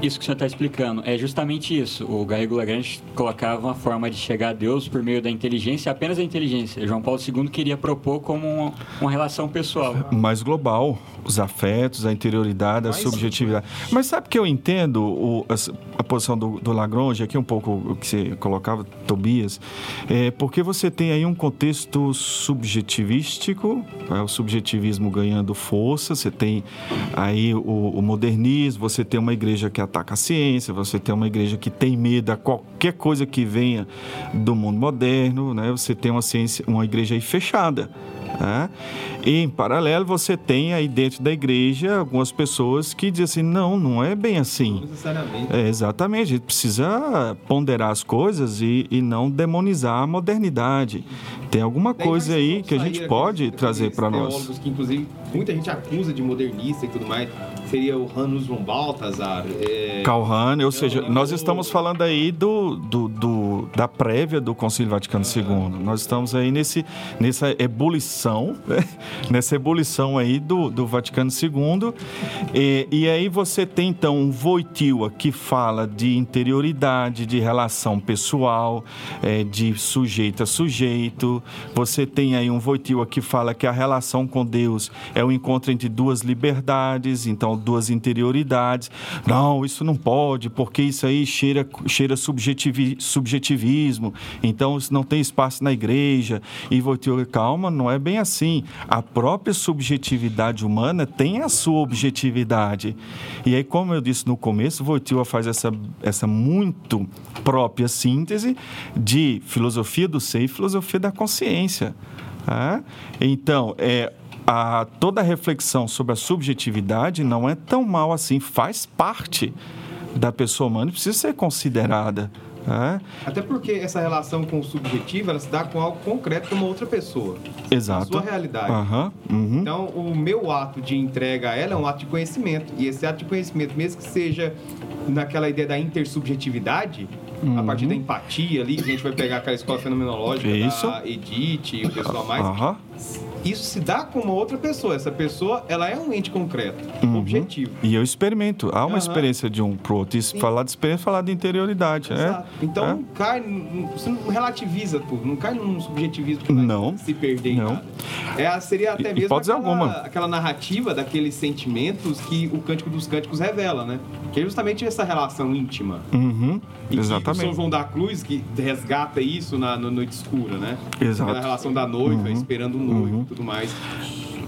isso que o senhor está explicando é justamente isso. O Garrigo Lagrange colocava uma forma de chegar a Deus por meio da inteligência, apenas a inteligência. João Paulo II queria propor como uma, uma relação pessoal. mais global, os afetos, a interioridade, a Mais subjetividade. Mas sabe que eu entendo o- a, a posição do, do Lagrange, aqui um pouco o que você colocava, Tobias, é porque você tem aí um contexto subjetivístico, é, o subjetivismo ganhando força, você tem aí o, o modernismo, você tem uma igreja que ataca a ciência, você tem uma igreja que tem medo a qualquer coisa que venha do mundo moderno, né? você tem uma ciência, uma igreja aí fechada. né? E, em paralelo, você tem aí dentro da igreja algumas pessoas que dizem assim: não, não é bem assim. necessariamente. É, exatamente, a gente precisa ponderar as coisas e, e não demonizar a modernidade. Tem alguma coisa aí que a gente pode trazer para nós. que, inclusive, muita gente acusa de modernista e tudo mais. Seria o Hanus von Balthasar. É... Ou seja, eu- nós estamos falando aí do, do, do- da prévia do Concílio Vaticano II. Nós estamos aí nesse, nessa ebulição, né? nessa ebulição aí do, do Vaticano II. E, e aí você tem então um Voityła que fala de interioridade, de relação pessoal, eh, de sujeito a sujeito. Você tem aí um Voityła que fala que a relação com Deus é o encontro entre duas liberdades, então duas interioridades. Não, isso não pode, porque isso aí cheira, cheira subjetivi, subjetivismo, então isso não tem espaço na igreja. E Voityła, calma, não é bem assim. A própria subjetividade humana tem a sua objetividade. E aí, como eu disse no começo, Voityła faz essa, essa muito própria síntese de filosofia do ser e filosofia da consciência. Então, é, a, toda a reflexão sobre a subjetividade não é tão mal assim, faz parte da pessoa humana e precisa ser considerada. tá? Até porque essa relação com o subjetivo, ela se dá com algo concreto com uma outra pessoa. Exato. A sua realidade. Aham, uhum. Então, o meu ato de entrega a ela é um ato de conhecimento. E esse ato de conhecimento, mesmo que seja naquela ideia da intersubjetividade, a partir da empatia ali, que a gente vai pegar aquela escola fenomenológica Uhum. Isso. da Edith e o pessoal mais, Aham. isso se dá com uma outra pessoa. Essa pessoa, ela é um ente concreto, Uhum. objetivo. E eu experimento. Há uma experiência de um pro outro. Sim. falar de experiência, falar de interioridade. Exato. É? Então, É? não cai, não- você não relativiza tudo, não cai num subjetivismo que Não. se perder em Não. nada. É, seria até E- mesmo aquela, alguma. aquela narrativa daqueles sentimentos que o Cântico dos Cânticos revela, né? Que é justamente essa relação íntima. Uhum. E que o São Exatamente. João da Cruz que resgata isso na, na noite escura, né? Exato. Aquela relação da noiva, Uhum. esperando o noivo Uhum. e tudo mais.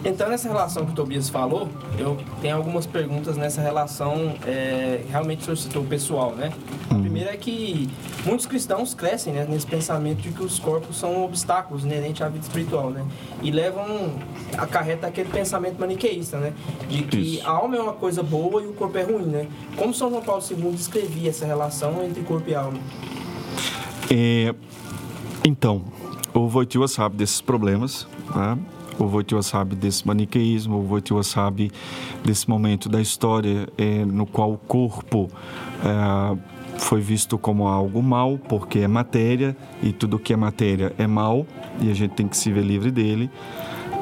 Então, nessa relação que o Tobias falou, eu tenho algumas perguntas nessa relação é, realmente o pessoal, né? A primeira é que muitos cristãos crescem né, nesse pensamento de que os corpos são obstáculos inerentes à vida espiritual, né? E levam, acarreta aquele pensamento maniqueísta, né? De que Isso. a alma é uma coisa boa e o corpo é ruim, né? Como São João Paulo II descrevia essa relação entre corpo e alma? É, então, o Wojtyła sabe desses problemas. tá? O Wojtyła sabe desse maniqueísmo, o Wojtyła sabe desse momento da história eh, no qual o corpo eh, foi visto como algo mal, porque é matéria e tudo que é matéria é mal e a gente tem que se ver livre dele.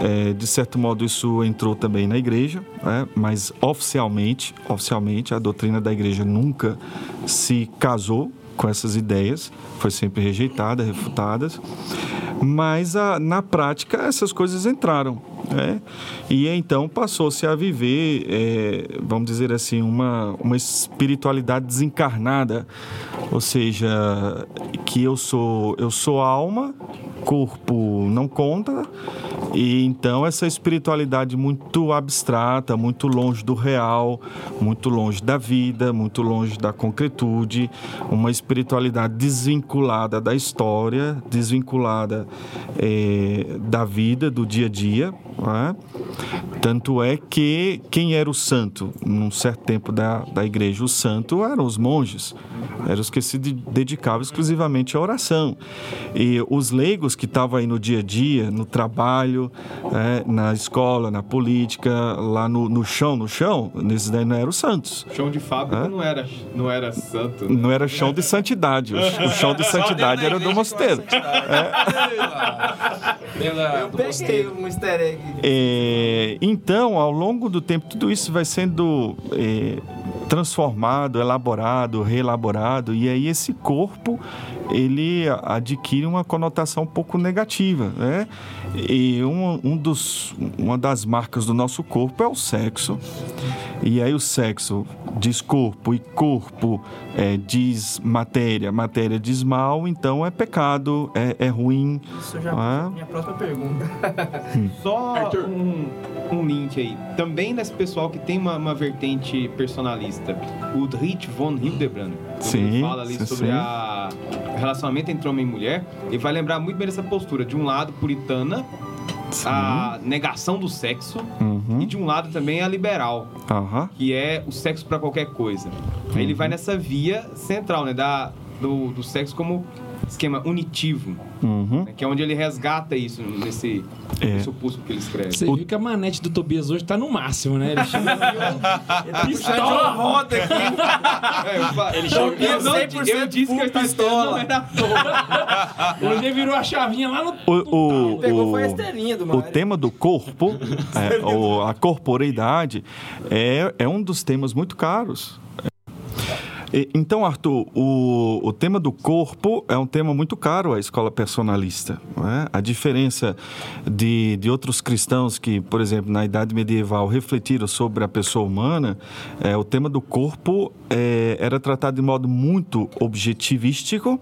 É, de certo modo isso entrou também na igreja, né? mas oficialmente, oficialmente a doutrina da igreja nunca se casou com essas ideias, foi sempre rejeitada, refutadas. Mas a- na prática essas coisas entraram, né? E então passou-se a viver, é, vamos dizer assim, uma, uma espiritualidade desencarnada, ou seja, que eu sou eu sou alma, corpo não conta, e então essa espiritualidade muito abstrata, muito longe do real, muito longe da vida, muito longe da concretude, uma espiritualidade desvinculada da história, desvinculada eh, da vida, do dia a dia. Não é? Tanto é que quem era o santo num certo tempo da, da igreja? O santo eram os monges, eram os que se de- dedicavam exclusivamente à oração. E os leigos que estavam aí no dia a dia, no trabalho, é, na escola, na política, lá no, no chão, no chão, nesses daí não eram os santos. Chão de fábrica Hã? não era, não era santo. né? Não era chão de santidade. O, o chão de santidade era do mosteiro. Pela, Eu peguei um easter egg. É, então, ao longo do tempo, tudo isso vai sendo é, transformado, elaborado, reelaborado, e aí esse corpo ele adquire uma conotação um pouco negativa, né? E um, um dos, uma das marcas do nosso corpo é o sexo. E aí o sexo diz corpo e corpo é, diz matéria, matéria diz mal, então é pecado, é, é ruim. Isso já Ah. minha próxima pergunta. Só um, um link aí. Também nesse pessoal que tem uma, uma vertente personalista, o Dietrich von Hildebrand, Sim, ele fala ali sim, sobre o relacionamento entre homem e mulher, ele vai lembrar muito bem dessa postura. De um lado, puritana, a negação do sexo, Uhum. e de um lado também a liberal, Aham. que é o sexo para qualquer coisa. Aí ele vai nessa via central, né, da, do, do sexo como esquema unitivo, Uhum. né, que é onde ele resgata isso nesse, É. opúsculo que ele escreve. Você viu que a manete do Tobias hoje tá no máximo, né? Ele chama Tá pistola. roda aqui. É, eu, Ele eu, chegou eu, 100% eu disse que eu pistola. Hoje ele virou a chavinha lá no. O, o, Pegou o- foi a esteirinha do o Mário. tema do corpo, é, o- a corporeidade, é, é um dos temas muito caros. Então, Arthur, o, o tema do corpo é um tema muito caro à escola personalista. é? A diferença de, de outros cristãos que, por exemplo, na Idade Medieval refletiram sobre a pessoa humana, é, o tema do corpo é, era tratado de modo muito objetivístico.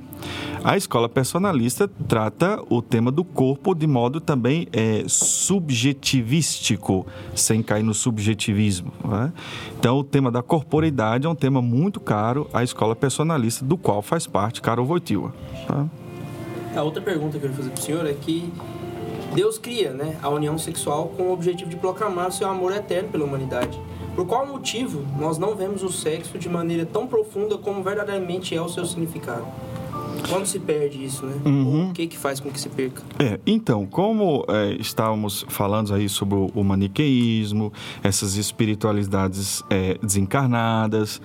A escola personalista trata o tema do corpo de modo também é, subjetivístico, sem cair no subjetivismo. não é? Então, o tema da corporeidade é um tema muito caro à escola personalista, do qual faz parte Karol Wojtyła. tá? A outra pergunta que eu ia fazer pro senhor é que Deus cria né, a união sexual com o objetivo de proclamar o seu amor eterno pela humanidade. Por qual motivo nós não vemos o sexo de maneira tão profunda como verdadeiramente é o seu significado? Quando se perde isso, né? Uhum. O que que faz com que se perca? É, então, como é, estávamos falando aí sobre o, o maniqueísmo, essas espiritualidades é, desencarnadas,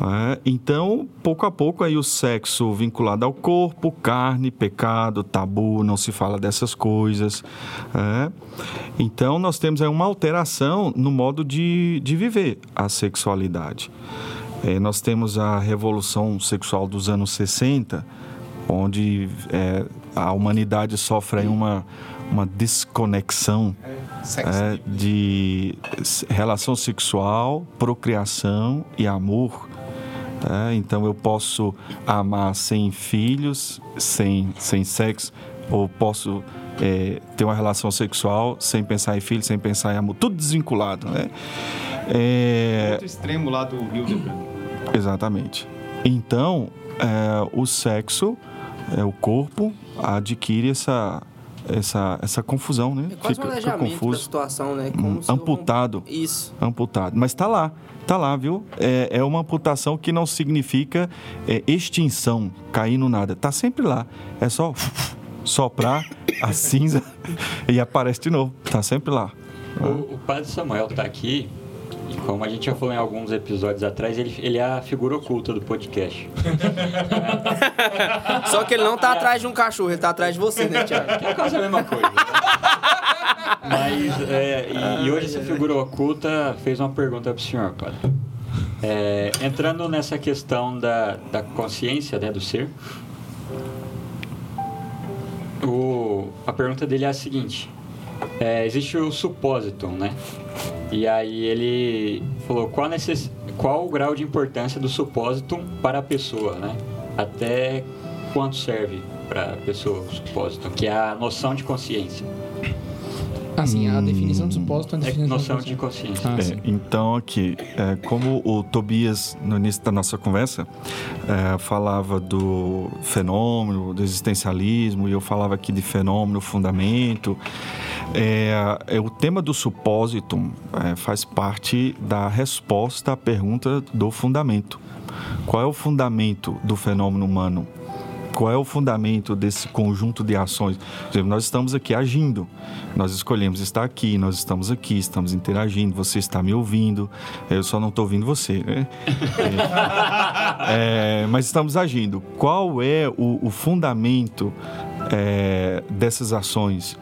é, então, pouco a pouco aí o sexo vinculado ao corpo, carne, pecado, tabu, não se fala dessas coisas. é. Então, nós temos aí uma alteração no modo de, de viver a sexualidade. É, nós temos a revolução sexual dos anos 60, onde é, a humanidade sofre uma, uma desconexão é, de relação sexual, procriação e amor. tá? Então eu posso amar sem filhos, sem, sem sexo, ou posso é, ter uma relação sexual sem pensar em filhos, sem pensar em amor, tudo desvinculado. Né? É, Outro extremo lá do Hildebrand. Exatamente. Então, é, o sexo, é, o corpo, adquire essa, essa, essa confusão, né? É quase um alejamento da situação, né? Como Hum, eu- amputado. Isso. Amputado. Mas está lá, está lá, viu? É, é uma amputação que não significa é, extinção, cair no nada. Está sempre lá. É só soprar a cinza e aparece de novo. Tá sempre lá. O, o padre Samuel tá aqui, e como a gente já falou em alguns episódios atrás, ele, ele é a figura oculta do podcast. Só que ele não tá atrás de um cachorro, ele tá atrás de você, né, Thiago? Que é quase a mesma coisa. né? Mas, é, e, e hoje essa figura oculta fez uma pergunta pro senhor, padre. É, entrando nessa questão da, da consciência né, do ser, o, a pergunta dele é a seguinte: é, existe o supósito, né? E aí ele falou qual, necess, qual o grau de importância do supósito para a pessoa, né? Até quanto serve para a pessoa o supósito, que é a noção de consciência. Assim, a definição do supósito é a É definição noção do de consciência. Ah, É, então, aqui, é, como o Tobias, no início da nossa conversa, é, falava do fenômeno, do existencialismo, e eu falava aqui de fenômeno, fundamento, é, é, o tema do supósito é, faz parte da resposta à pergunta do fundamento. Qual é o fundamento do fenômeno humano? Qual é o fundamento desse conjunto de ações? Exemplo, nós estamos aqui agindo, nós escolhemos estar aqui, nós estamos aqui, estamos interagindo, você está me ouvindo, eu só não estou ouvindo você, né? É, é, mas estamos agindo. Qual é o, o fundamento é, dessas ações?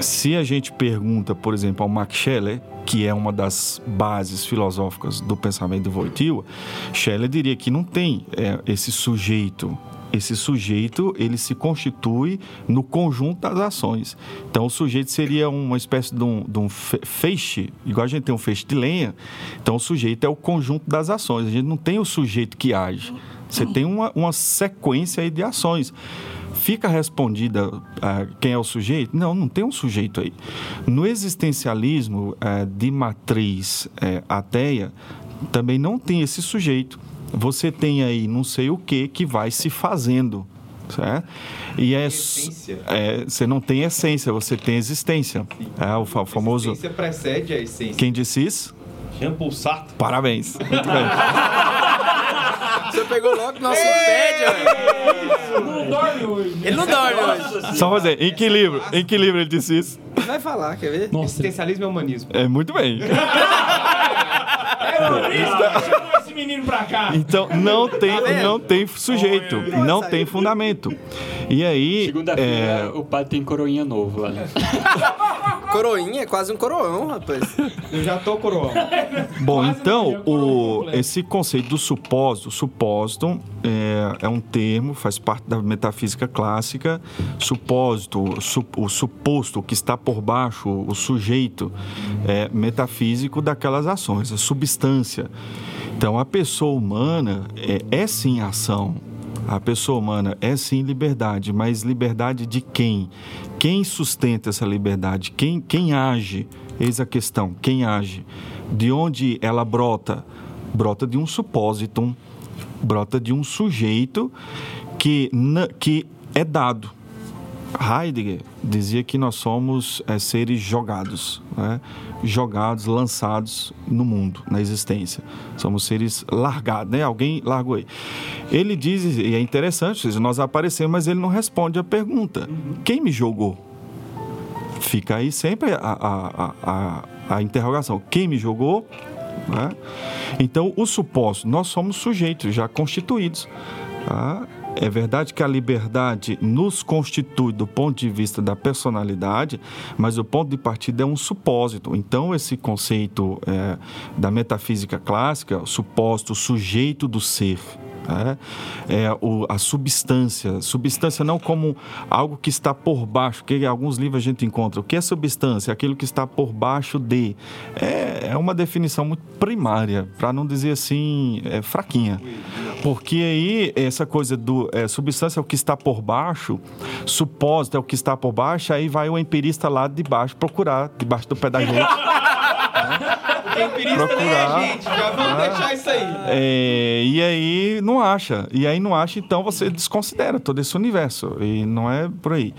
Se a gente pergunta, por exemplo, ao Max Scheler, que é uma das bases filosóficas do pensamento do Wojtyła, Scheler diria que não tem é, esse sujeito. Esse sujeito, ele se constitui no conjunto das ações. Então, o sujeito seria uma espécie de um, de um fe- feixe, igual a gente tem um feixe de lenha. Então, o sujeito é o conjunto das ações. A gente não tem o sujeito que age. Você tem uma, uma sequência de ações. Fica respondida ah, quem é o sujeito? Não, não tem um sujeito aí. No existencialismo ah, de matriz eh, ateia, também não tem esse sujeito. Você tem aí não sei o que que vai se fazendo. Certo? E é, essência. é, você não tem essência, você tem existência. É o fa- A famoso. essência precede a essência. Quem disse isso? Jean-Paul Sartre. Parabéns. Muito bem. Pegou logo nosso pé, velho. Não dorme hoje. Ele não dorme hoje. Só fazer. Em que livro? Em que livro ele disse isso? Vai falar, quer ver? Nossa, Existencialismo é humanismo. É muito bem. é esse menino pra cá. Então não tem, vendo? não tem sujeito, não tem fundamento. E aí, Segunda-feira é, o padre tem coroinha novo lá. Coroinha é quase um coroão, rapaz. Eu já tô coroão. bom, Quase então o, esse conceito do supósito, supósito é, é um termo, faz parte da metafísica clássica. Supósito, su- o suposto, o que está por baixo, o sujeito é, metafísico daquelas ações, a substância. Então a pessoa humana é, é sim ação. A pessoa humana é sim liberdade, mas liberdade de quem? Quem sustenta essa liberdade? Quem, quem age? Eis a questão: quem age? De onde ela brota? Brota de um supósito, brota de um sujeito que, que é dado. Heidegger dizia que nós somos é, seres jogados, né? jogados, lançados no mundo, na existência. Somos seres largados, né? Alguém largou aí. Ele diz, e é interessante, nós aparecemos, mas ele não responde a pergunta: quem me jogou? Fica aí sempre a, a, a, a interrogação: quem me jogou? né? Então, o suposto, nós somos sujeitos já constituídos. tá? É verdade que a liberdade nos constitui do ponto de vista da personalidade, mas o ponto de partida é um supósito. Então, esse conceito é, da metafísica clássica, o supósito, o sujeito do ser, né? é o, a substância. Substância não como algo que está por baixo, que em alguns livros a gente encontra. O que é substância? Aquilo que está por baixo de. É, é uma definição muito primária, para não dizer assim, é, fraquinha. Porque aí, essa coisa do é, substância é o que está por baixo, supósito é o que está por baixo, aí vai o empirista lá de baixo procurar, debaixo do pé da gente. empirista nem Procurar. é gente. Já vamos deixar isso aí. É, e aí não acha. E aí não acha, então você desconsidera todo esse universo. E não é por aí.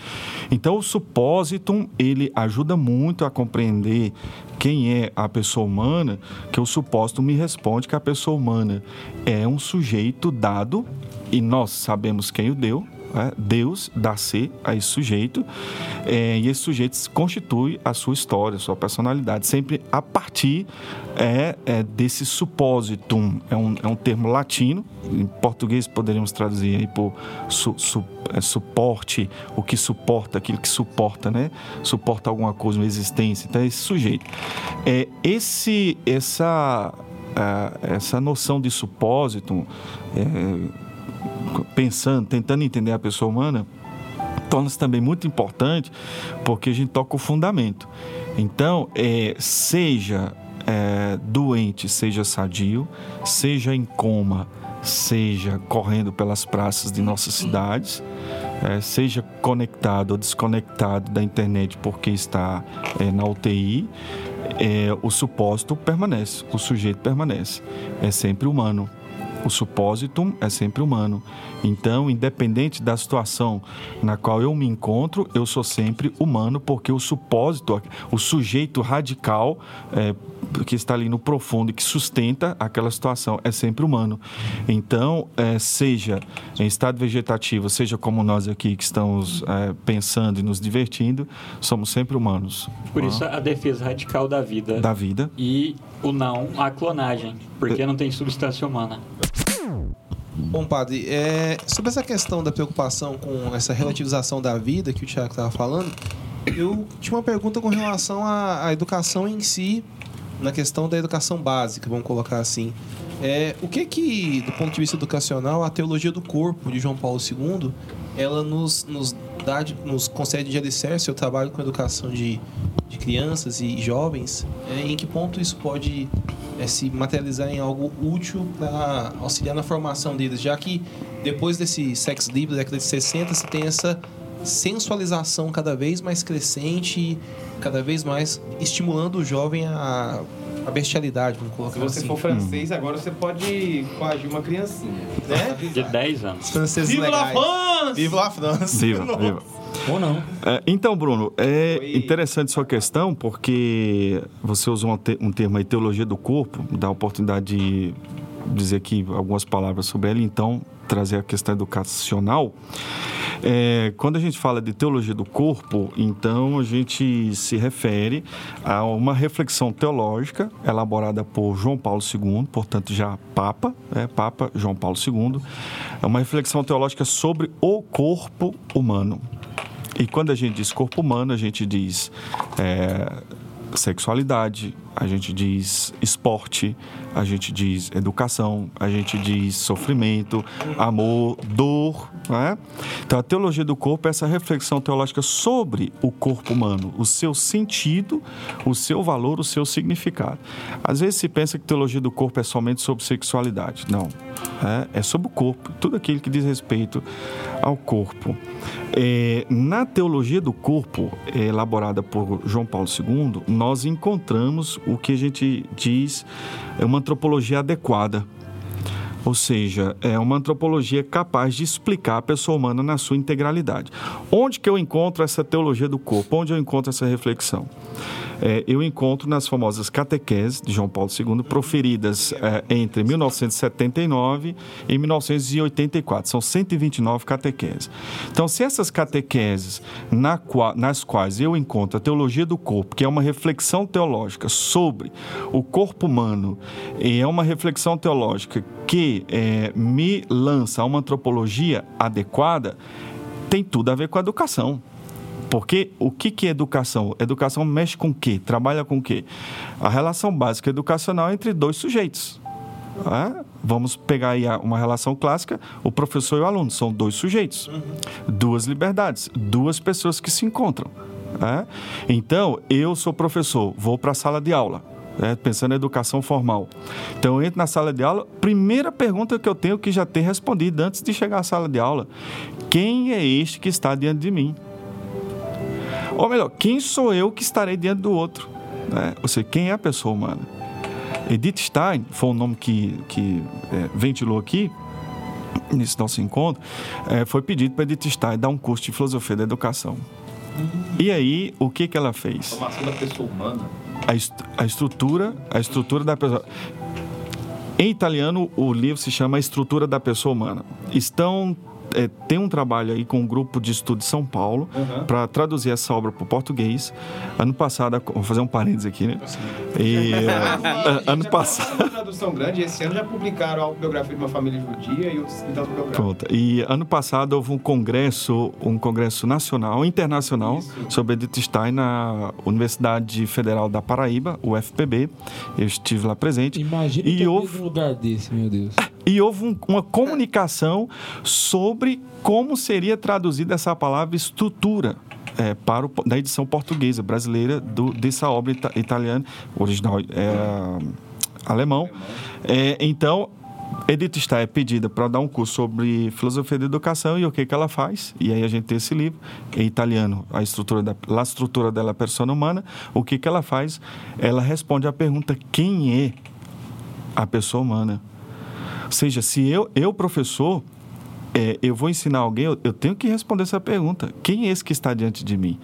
Então o supósito, ele ajuda muito a compreender quem é a pessoa humana, que o supósito me responde que a pessoa humana é um sujeito dado, e nós sabemos quem o deu, né? Deus dá ser a esse sujeito é, e esse sujeito constitui a sua história, a sua personalidade, sempre a partir é, é, desse suppositum. É um, é um termo latino, em português poderíamos traduzir aí por su, su, é, suporte, o que suporta, aquilo que suporta, né? Suporta alguma coisa, uma existência. Então, é esse sujeito. É, esse, essa, ah, essa noção de supósito, é, pensando, tentando entender a pessoa humana, torna-se também muito importante porque a gente toca o fundamento. Então, é, seja é, doente, seja sadio, seja em coma, seja correndo pelas praças de nossas cidades, é, seja conectado ou desconectado da internet porque está é, na UTI, é, o supósito permanece, o sujeito permanece. É sempre humano. O supósito é sempre humano. Então, independente da situação na qual eu me encontro, eu sou sempre humano, porque o supósito, o sujeito radical é, que está ali no profundo e que sustenta aquela situação é sempre humano. Então, é, seja em estado vegetativo, seja como nós aqui que estamos é, pensando e nos divertindo, somos sempre humanos. Por isso a defesa radical da vida. Da vida. E o não à clonagem, porque não tem substância humana. Bom, padre, é, sobre essa questão da preocupação com essa relativização da vida que o Tiago estava falando, eu tinha uma pergunta com relação à, à educação em si, na questão da educação básica, vamos colocar assim. É, o que que, do ponto de vista educacional, a teologia do corpo de João Paulo II, ela nos, nos, dá, nos concede de alicerce, eu trabalho com educação de, de crianças e jovens, é, em que ponto isso pode é, se materializar em algo útil para auxiliar na formação deles, já que depois desse sex livre, da década de 60, se tem essa sensualização cada vez mais crescente e cada vez mais estimulando o jovem a, a bestialidade, vamos colocar Se você assim. for francês, agora você pode coagir uma criancinha. Né? De 10 anos. Franceses Viva la legais. France! Viva la France! Viva, viva. Ou não. É, então, Bruno, é Oi. interessante sua questão, porque você usou um, te- um termo aí, teologia do corpo, dá a oportunidade de dizer aqui algumas palavras sobre ela, então trazer a questão educacional. É, quando a gente fala de teologia do corpo, então a gente se refere a uma reflexão teológica elaborada por João Paulo II, portanto já Papa, é Papa João Paulo II, é uma reflexão teológica sobre o corpo humano. E quando a gente diz corpo humano, a gente diz é, sexualidade, a gente diz esporte, a gente diz educação, a gente diz sofrimento, amor, dor. Né? Então, a teologia do corpo é essa reflexão teológica sobre o corpo humano, o seu sentido, o seu valor, o seu significado. Às vezes se pensa que teologia do corpo é somente sobre sexualidade. Não. É, é sobre o corpo, tudo aquilo que diz respeito ao corpo. É, na teologia do corpo, é, elaborada por João Paulo II, nós encontramos o que a gente diz é uma antropologia adequada. Ou seja, é uma antropologia capaz de explicar a pessoa humana na sua integralidade. Onde que eu encontro essa teologia do corpo? Onde eu encontro essa reflexão? É, eu encontro nas famosas catequeses de João Paulo II, proferidas é, entre 1979 e 1984. São 129 catequeses. Então, se essas catequeses na nas quais eu encontro a teologia do corpo, que é uma reflexão teológica sobre o corpo humano, e é uma reflexão teológica que é, me lança a uma antropologia adequada, tem tudo a ver com a educação. Porque o que, que é educação? Educação mexe com o quê? Trabalha com o quê? A relação básica educacional é entre dois sujeitos. né? Vamos pegar aí uma relação clássica, o professor e o aluno, são dois sujeitos, duas liberdades, duas pessoas que se encontram. né? Então, eu sou professor, vou para a sala de aula, né? pensando em educação formal. Então, eu entro na sala de aula, primeira pergunta que eu tenho que já ter respondido antes de chegar à sala de aula: quem é este que está diante de mim? Ou melhor, quem sou eu que estarei diante do outro? Né? Ou seja, quem é a pessoa humana? Edith Stein foi um nome que, que é, ventilou aqui, nesse nosso encontro, é, foi pedido para Edith Stein dar um curso de filosofia da educação. E aí, o que, que ela fez? Formação da pessoa humana. a, est- a estrutura, a estrutura da pessoa. Em italiano, o livro se chama A Estrutura da Pessoa Humana. Estão é, tem um trabalho aí com um grupo de estudo de São Paulo Uhum. para traduzir essa obra para o português. Ano passado, vou fazer um parênteses aqui, né? E, é, ano passado. Uma tradução grande, esse ano já publicaram a autobiografia de uma família judia e outros. Pronto. E ano passado houve um congresso, um congresso nacional, internacional, Isso. sobre Edith Stein na Universidade Federal da Paraíba, UFPB. Eu estive lá presente. Imagina E eu houve- num lugar desse, meu Deus. E houve um- uma comunicação sobre como seria traduzida essa palavra estrutura é, para o, da edição portuguesa brasileira do, dessa obra ita- italiana, original é, alemão. É, então, Edith Stein é pedida para dar um curso sobre filosofia da educação e o que, que ela faz. E aí a gente tem esse livro, em italiano, a estrutura da La Struttura della Persona Humana. O que, que ela faz? Ela responde à pergunta: quem é a pessoa humana? Ou seja, se eu, eu professor, é, eu vou ensinar alguém, eu, eu tenho que responder essa pergunta. Quem é esse que está diante de mim?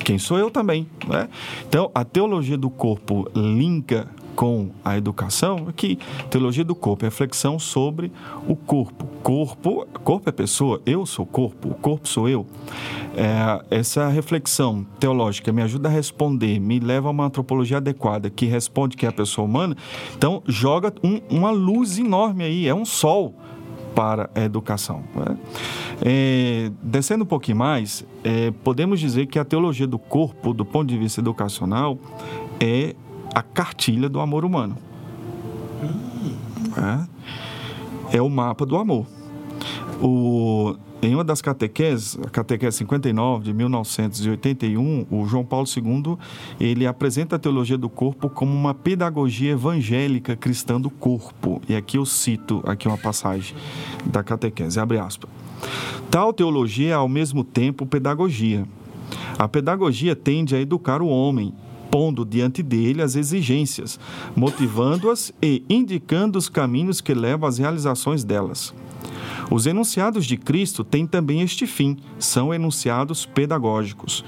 Quem sou eu também? Né? Então, a teologia do corpo linka com a educação, que teologia do corpo é reflexão sobre o corpo. Corpo, corpo é pessoa, eu sou corpo, o corpo sou eu. É, essa reflexão teológica me ajuda a responder, me leva a uma antropologia adequada que responde que é a pessoa humana. Então, joga um- uma luz enorme aí, é um sol para a educação. né? É, descendo um pouquinho mais, é, podemos dizer que a teologia do corpo, do ponto de vista educacional, é a cartilha do amor humano. É, É o mapa do amor. O, em uma das catequeses, a catequese 59 de 1981, o João Paulo II, ele apresenta a teologia do corpo como uma pedagogia evangélica cristã do corpo. E aqui eu cito aqui uma passagem da catequese, abre aspas. Tal teologia é ao mesmo tempo pedagogia. A pedagogia tende a educar o homem, pondo diante dele as exigências, motivando-as e indicando os caminhos que levam às realizações delas. Os enunciados de Cristo têm também este fim, são enunciados pedagógicos.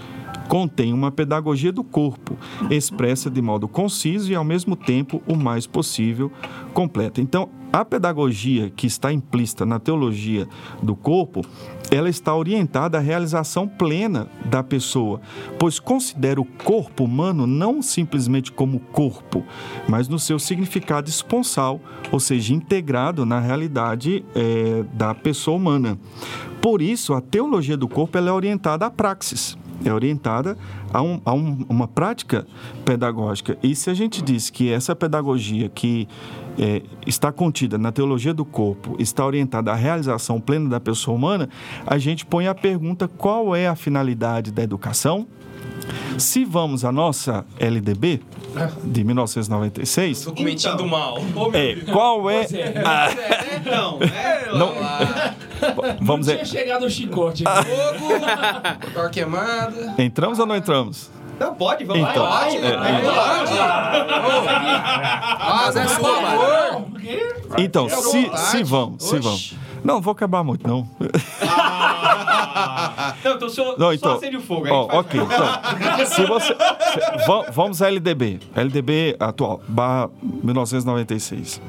Contém uma pedagogia do corpo, expressa de modo conciso e, ao mesmo tempo, o mais possível completa. Então, a pedagogia que está implícita na teologia do corpo, ela está orientada à realização plena da pessoa, pois considera o corpo humano não simplesmente como corpo, mas no seu significado esponsal, ou seja, integrado na realidade eh, da pessoa humana. Por isso, a teologia do corpo ela é orientada à praxis é orientada a, um- a um- uma prática pedagógica. E se a gente diz que essa pedagogia que é, está contida na teologia do corpo está orientada à realização plena da pessoa humana, a gente põe a pergunta qual é a finalidade da educação? Se vamos à nossa LDB de 1996, Documentinho do mal. é, qual é a, Então, é, não, vamos Tinha ver, chegado o chicote. Fogo, cor queimada. entramos ou não entramos? Não, pode, vamos Então, lá. Pode, é, pode. Mas é mano. Então, se, vontade. se vamos, se vamos. Não, vou acabar muito, não. Não, então só, Não, só então. acende o fogo. aí Ó, ok, então. Se você. se- va- vamos à LDB. LDB atual, barra 1996.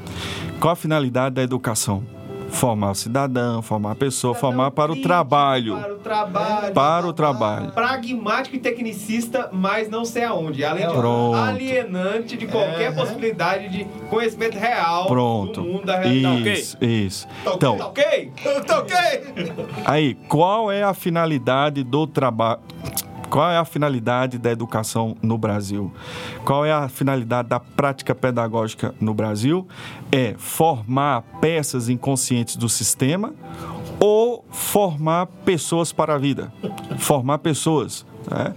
Qual a finalidade da educação? Formar o cidadão, formar a pessoa, formar para o trabalho. Para o trabalho. Para o trabalho. Pragmático e tecnicista, mas não sei aonde. Além de Pronto. alienante de qualquer possibilidade de conhecimento real Pronto. do mundo da realidade. Isso, isso. Tá Então, ok? Tá ok? Aí, qual é a finalidade do trabalho? Qual é a finalidade da educação no Brasil? Qual é a finalidade da prática pedagógica no Brasil? É formar peças inconscientes do sistema ou formar pessoas para a vida? Formar pessoas. né?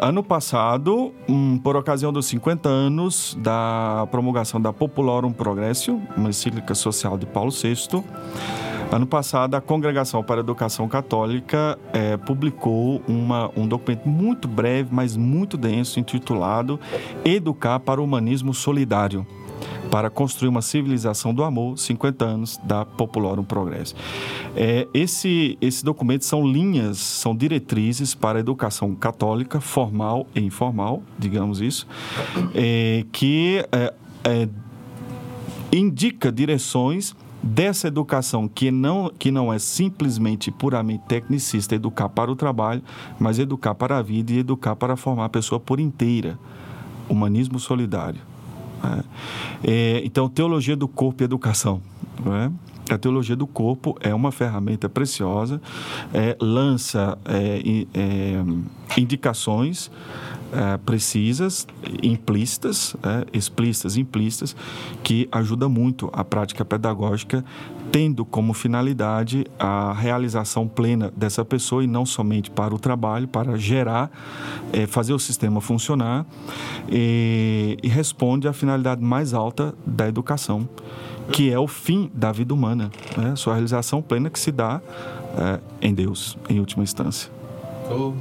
Ano passado, hum, por ocasião dos 50 anos da promulgação da Populorum Progressio, uma encíclica social de Paulo VI, Ano passado, a Congregação para a Educação Católica eh, publicou uma- um documento muito breve, mas muito denso, intitulado Educar para o Humanismo Solidário. Para construir uma civilização do amor, 50 anos da Populorum Progresso. Eh, esse, esse documento são linhas, são diretrizes para a educação católica, formal e informal, digamos isso, eh, que eh, indica direções dessa educação que não, que não é simplesmente puramente tecnicista, educar para o trabalho, mas educar para a vida e educar para formar a pessoa por inteira. Humanismo solidário. né? É, então, teologia do corpo e educação. não é? A teologia do corpo é uma ferramenta preciosa, é, lança é, é, indicações é, precisas, implícitas, é, explícitas, implícitas, que ajuda muito a prática pedagógica, tendo como finalidade a realização plena dessa pessoa e não somente para o trabalho, para gerar, é, fazer o sistema funcionar e, e responde à finalidade mais alta da educação, que é o fim da vida humana, né? sua realização plena que se dá é, em Deus, em última instância. Ou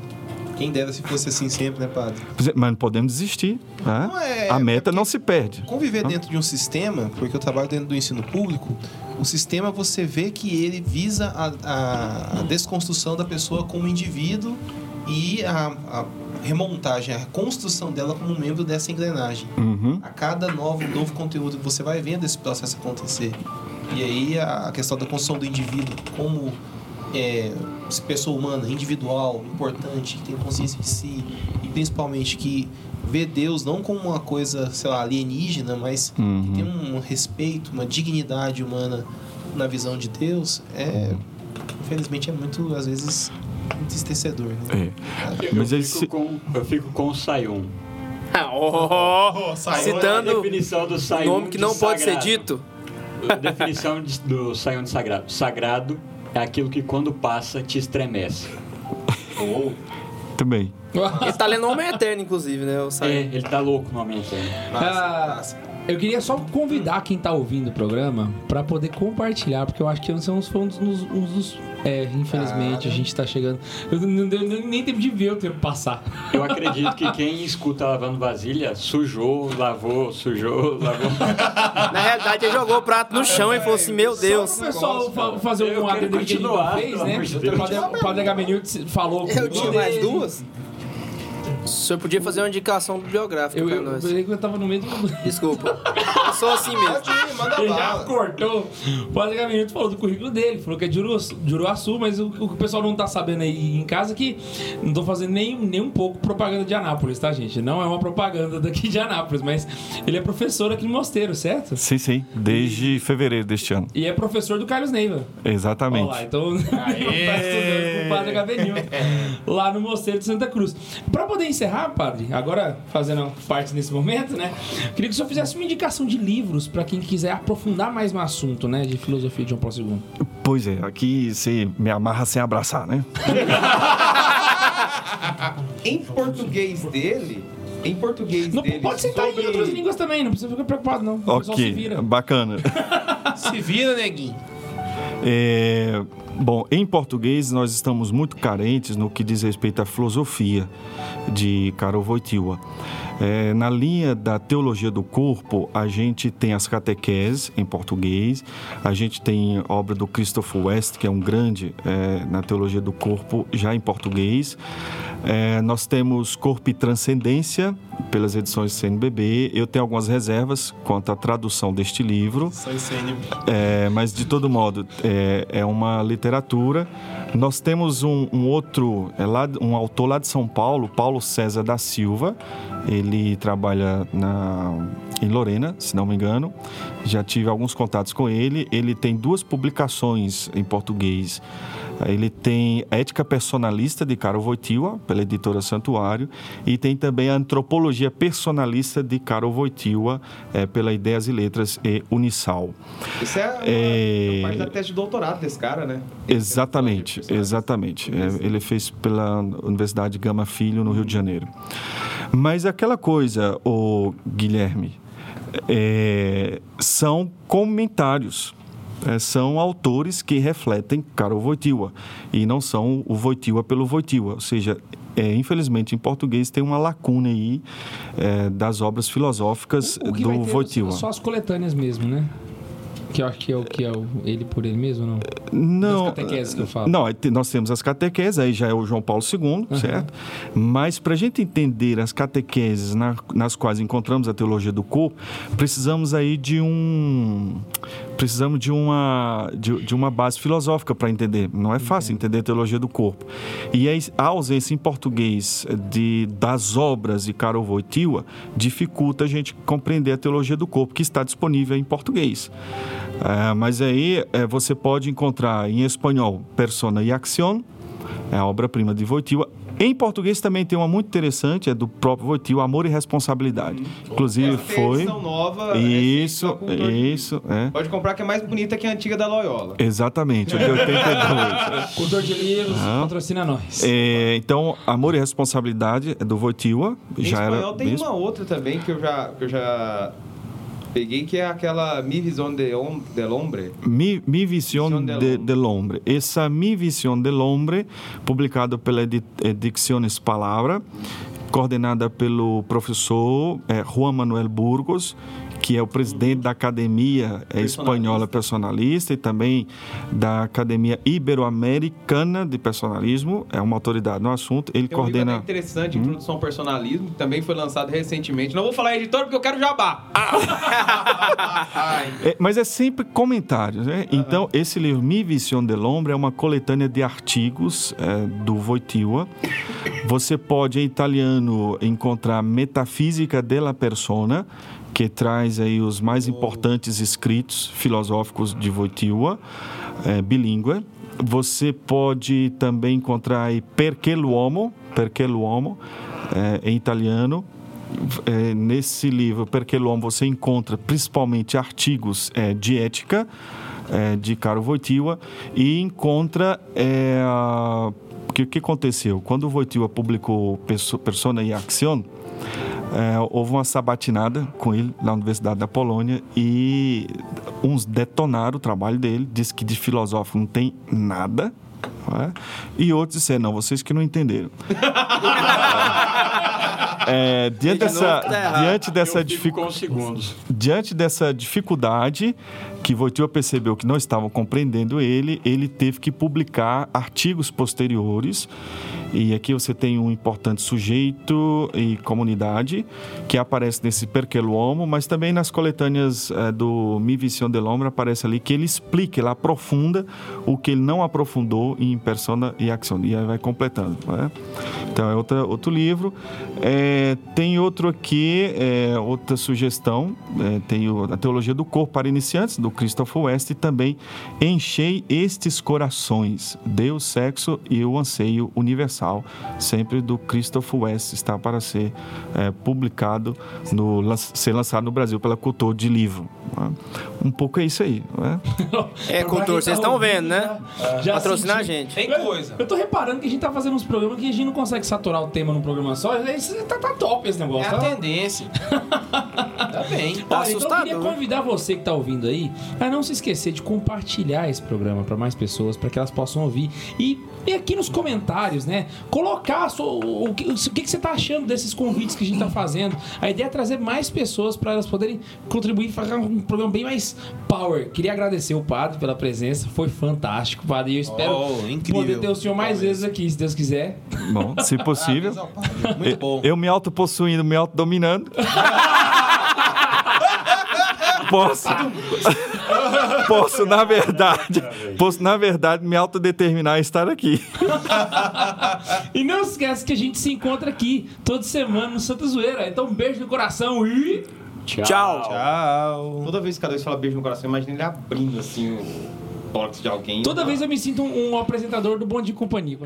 quem dera se fosse assim sempre, né, padre? Mas não podemos desistir. né? Não é- a meta é não se perde. Conviver dentro de um sistema, porque eu trabalho dentro do ensino público, o sistema você vê que ele visa a, a- a desconstrução da pessoa como indivíduo e a, a remontagem, a construção dela como membro dessa engrenagem. Uhum. A cada novo, novo conteúdo que você vai vendo esse processo acontecer. E aí a, a questão da construção do indivíduo como é, pessoa humana, individual, importante, que tem consciência de si e principalmente que vê Deus não como uma coisa, sei lá, alienígena, mas Uhum. que tem um respeito, uma dignidade humana na visão de Deus, é infelizmente é muito às vezes entristecedor, né? É. Eu, Mas eu fico se- com, eu fico com o Sayun. Oh, A citando definição do o Sayun nome que não pode ser sagrado. dito. A definição de- do Sayun de sagrado. Sagrado é aquilo que quando passa te estremece. Também. Ele tá lendo Homem Eterno, inclusive, né? É, ele tá louco no momento aí. Ah, eu queria só convidar quem tá ouvindo o programa pra poder compartilhar, porque eu acho que são foi um dos, uns dos- é, infelizmente, a gente tá chegando. Eu não, deu nem tempo de ver o tempo passar. Eu acredito que quem escuta lavando vasilha sujou, lavou, sujou, lavou. Na realidade, ele jogou o prato no chão e falou assim: Meu Deus. O pessoal fa- fazer um adendo que ele fez, né? O padre, Agamenil falou Eu tinha mais duas? O senhor podia fazer uma indicação bibliográfica Eu, pra eu, nós. eu, eu tava no meio do. Desculpa. Eu sou assim mesmo. Pode ir, manda Ele já cortou. O Padre Gabriel falou do currículo dele, falou que é de Uruaçu, de Uruaçu, mas o, o que o pessoal não tá sabendo aí em casa é que não tô fazendo nem, nem um pouco propaganda de Anápolis, tá, gente? Não é uma propaganda daqui de Anápolis, mas ele é professor aqui no Mosteiro, certo? Sim, sim. Desde fevereiro deste ano. E é professor do Carlos Neiva. Exatamente. Olha lá, então tá o Padre Gabriel lá no Mosteiro de Santa Cruz. Pra poder encerrar, padre, agora fazendo parte nesse momento, né? Queria que o senhor fizesse uma indicação de livros pra quem quiser aprofundar mais no assunto, né? De filosofia de João Paulo II. Pois é, aqui você me amarra sem abraçar, né? Em português dele, em português Não, dele. pode sentar sobre- em outras línguas também, não precisa ficar preocupado, não. O pessoal se Ok, vira. bacana. Se vira, neguinho. É, bom, em português nós estamos muito carentes no que diz respeito à filosofia de Karol Wojtyła. É, na linha da teologia do corpo, a gente tem as catequeses em português, a gente tem obra do Christopher West, que é um grande é, na teologia do corpo, já em português. É, nós temos Corpo e Transcendência, pelas edições CNBB. Eu tenho algumas reservas quanto à tradução deste livro. Só. É, mas de todo modo é, é uma literatura. Nós temos um, um outro, é lá, um autor lá de São Paulo, Paulo César da Silva. Ele trabalha na, em Lorena, se não me engano. Já tive alguns contatos com ele. Ele tem duas publicações em português. Ele tem Ética Personalista de Karol Wojtyła, pela editora Santuário, e tem também a Antropologia Personalista de Karol Wojtyła, é, pela Ideias e Letras e Unisal. Isso é, uma, É. é parte da tese de doutorado desse cara, né? Exatamente, exatamente. É, ele fez pela Universidade Gama Filho, no Rio de Janeiro. Mas aquela coisa, o Guilherme, é, são comentários. É, são autores que refletem Karol Wojtyła e não são o Wojtyła pelo Wojtyła. Ou seja, é, infelizmente em português tem uma lacuna aí é, das obras filosóficas O vai do Wojtyła. só as coletâneas mesmo, né? Que eu acho que é o que é o ele por ele mesmo, não? Não, Das catequeses que eu falo. Não, nós temos as catequeses, aí já é o João Paulo II, certo? Mas para a gente entender as catequeses na- nas quais encontramos a teologia do corpo, precisamos aí de um. Precisamos de uma, de, de uma base filosófica para entender. Não é fácil entender a teologia do corpo. E a ausência em português de, das obras de Karol Wojtyła dificulta a gente compreender a teologia do corpo, que está disponível em português. É, mas aí é, você pode encontrar em espanhol Persona e Acción, é a obra-prima de Wojtyła. Em português também tem uma muito interessante, é do próprio Wojtyła, Amor e Responsabilidade. Inclusive Essa tem a foi... nova, Isso, da Cultura de isso, é. Pode comprar que é mais bonita que a antiga da Loyola. Exatamente, o de 82. Cultor de livros, patrocina nós. É, então, Amor e Responsabilidade é do Wojtyła, Em já espanhol era tem bispo. uma outra também que eu já, que eu já peguei, que é aquela Mi Visão de hom del Hombre. Mi, Mi Visión de, del del Hombre. Essa Mi Visión del Hombre, publicado pela Ediciones Palavra, coordenada pelo professor eh, Juan Manuel Burgos, que é o presidente da Academia eh, Espanhola Personalista e também da Academia Ibero-Americana de Personalismo, é uma autoridade no assunto. Ele Tem um livro coordena. até interessante, Introdução ao Personalismo, que também foi lançado recentemente. Não vou falar editor porque eu quero jabá. É, mas é sempre comentários, né? Então, esse livro, Mi Visión del Hombre, é uma coletânea de artigos é, do Wojtyła. Você pode, em italiano, encontrar Metafísica della Persona, que traz aí os mais importantes escritos filosóficos de Wojtyła, é, bilíngue. Você pode também encontrar aí Perché l'uomo, Perché l'uomo, é, em italiano, é, nesse livro, Perché l'Uomo, você encontra principalmente artigos é, de ética é, de Karol Wojtyła e encontra o que, que aconteceu? Quando o Wojtyła publicou Perso- Persona e Action, é, houve uma sabatinada com ele na Universidade da Polônia e uns detonaram o trabalho dele, disse que de filosófico não tem nada, é? e outros disseram, não, vocês que não entenderam. É, diante, dessa, tá diante dessa Eu fico dificuldade diante dessa dificuldade que Wojtyła percebeu que não estavam compreendendo ele, ele teve que publicar artigos posteriores. E aqui você tem um importante sujeito e comunidade que aparece nesse Perché l'Uomo, mas também nas coletâneas eh, do Mi Visión del Hombre aparece ali que ele explica, ele aprofunda o que ele não aprofundou em Persona e Action. E aí vai completando. né? Então é outra, outro livro. É, tem outro aqui, é, outra sugestão, é, tem o- a Teologia do Corpo para Iniciantes, do Christopher West, e também Enchei Estes Corações, Deus, Sexo e o Anseio Universal, sempre do Christopher West, está para ser é, publicado, no, ser lançado no Brasil pela Cultor de Livro. né? Um pouco é isso aí. não é? É, cultor, tá vocês estão vendo, né? Já Patrocinar a gente. Tem coisa. Eu tô reparando que a gente tá fazendo uns programas que a gente não consegue saturar o tema num programa só. Esse tá, tá top esse É negócio, a tá? tendência. tá bem. Olha, Tá então eu assustador. queria convidar você que tá ouvindo aí a não se esquecer de compartilhar esse programa para mais pessoas, para que elas possam ouvir. E, e aqui nos comentários, né? Colocar a sua- o, o que, o que que você tá achando desses convites que a gente tá fazendo. A ideia é trazer mais pessoas para elas poderem contribuir e fazer um programa bem mais power. Queria agradecer o padre pela presença, foi fantástico, padre. E eu espero Oh, incrível. poder ter o senhor mais vezes aqui, se Deus quiser. Bom, se possível. Muito bom. Eu me autopossuindo, me autodominando. posso, posso, na verdade, posso, na verdade, me autodeterminar a estar aqui. E não esquece que a gente se encontra aqui toda semana no Santa Zoeira. Então, um beijo no coração e. Tchau. Tchau. Tchau. Toda vez que cada vez fala beijo no coração, imagina ele abrindo assim o tórax de alguém. Toda vez eu me sinto um, um apresentador do Bom de Companhia.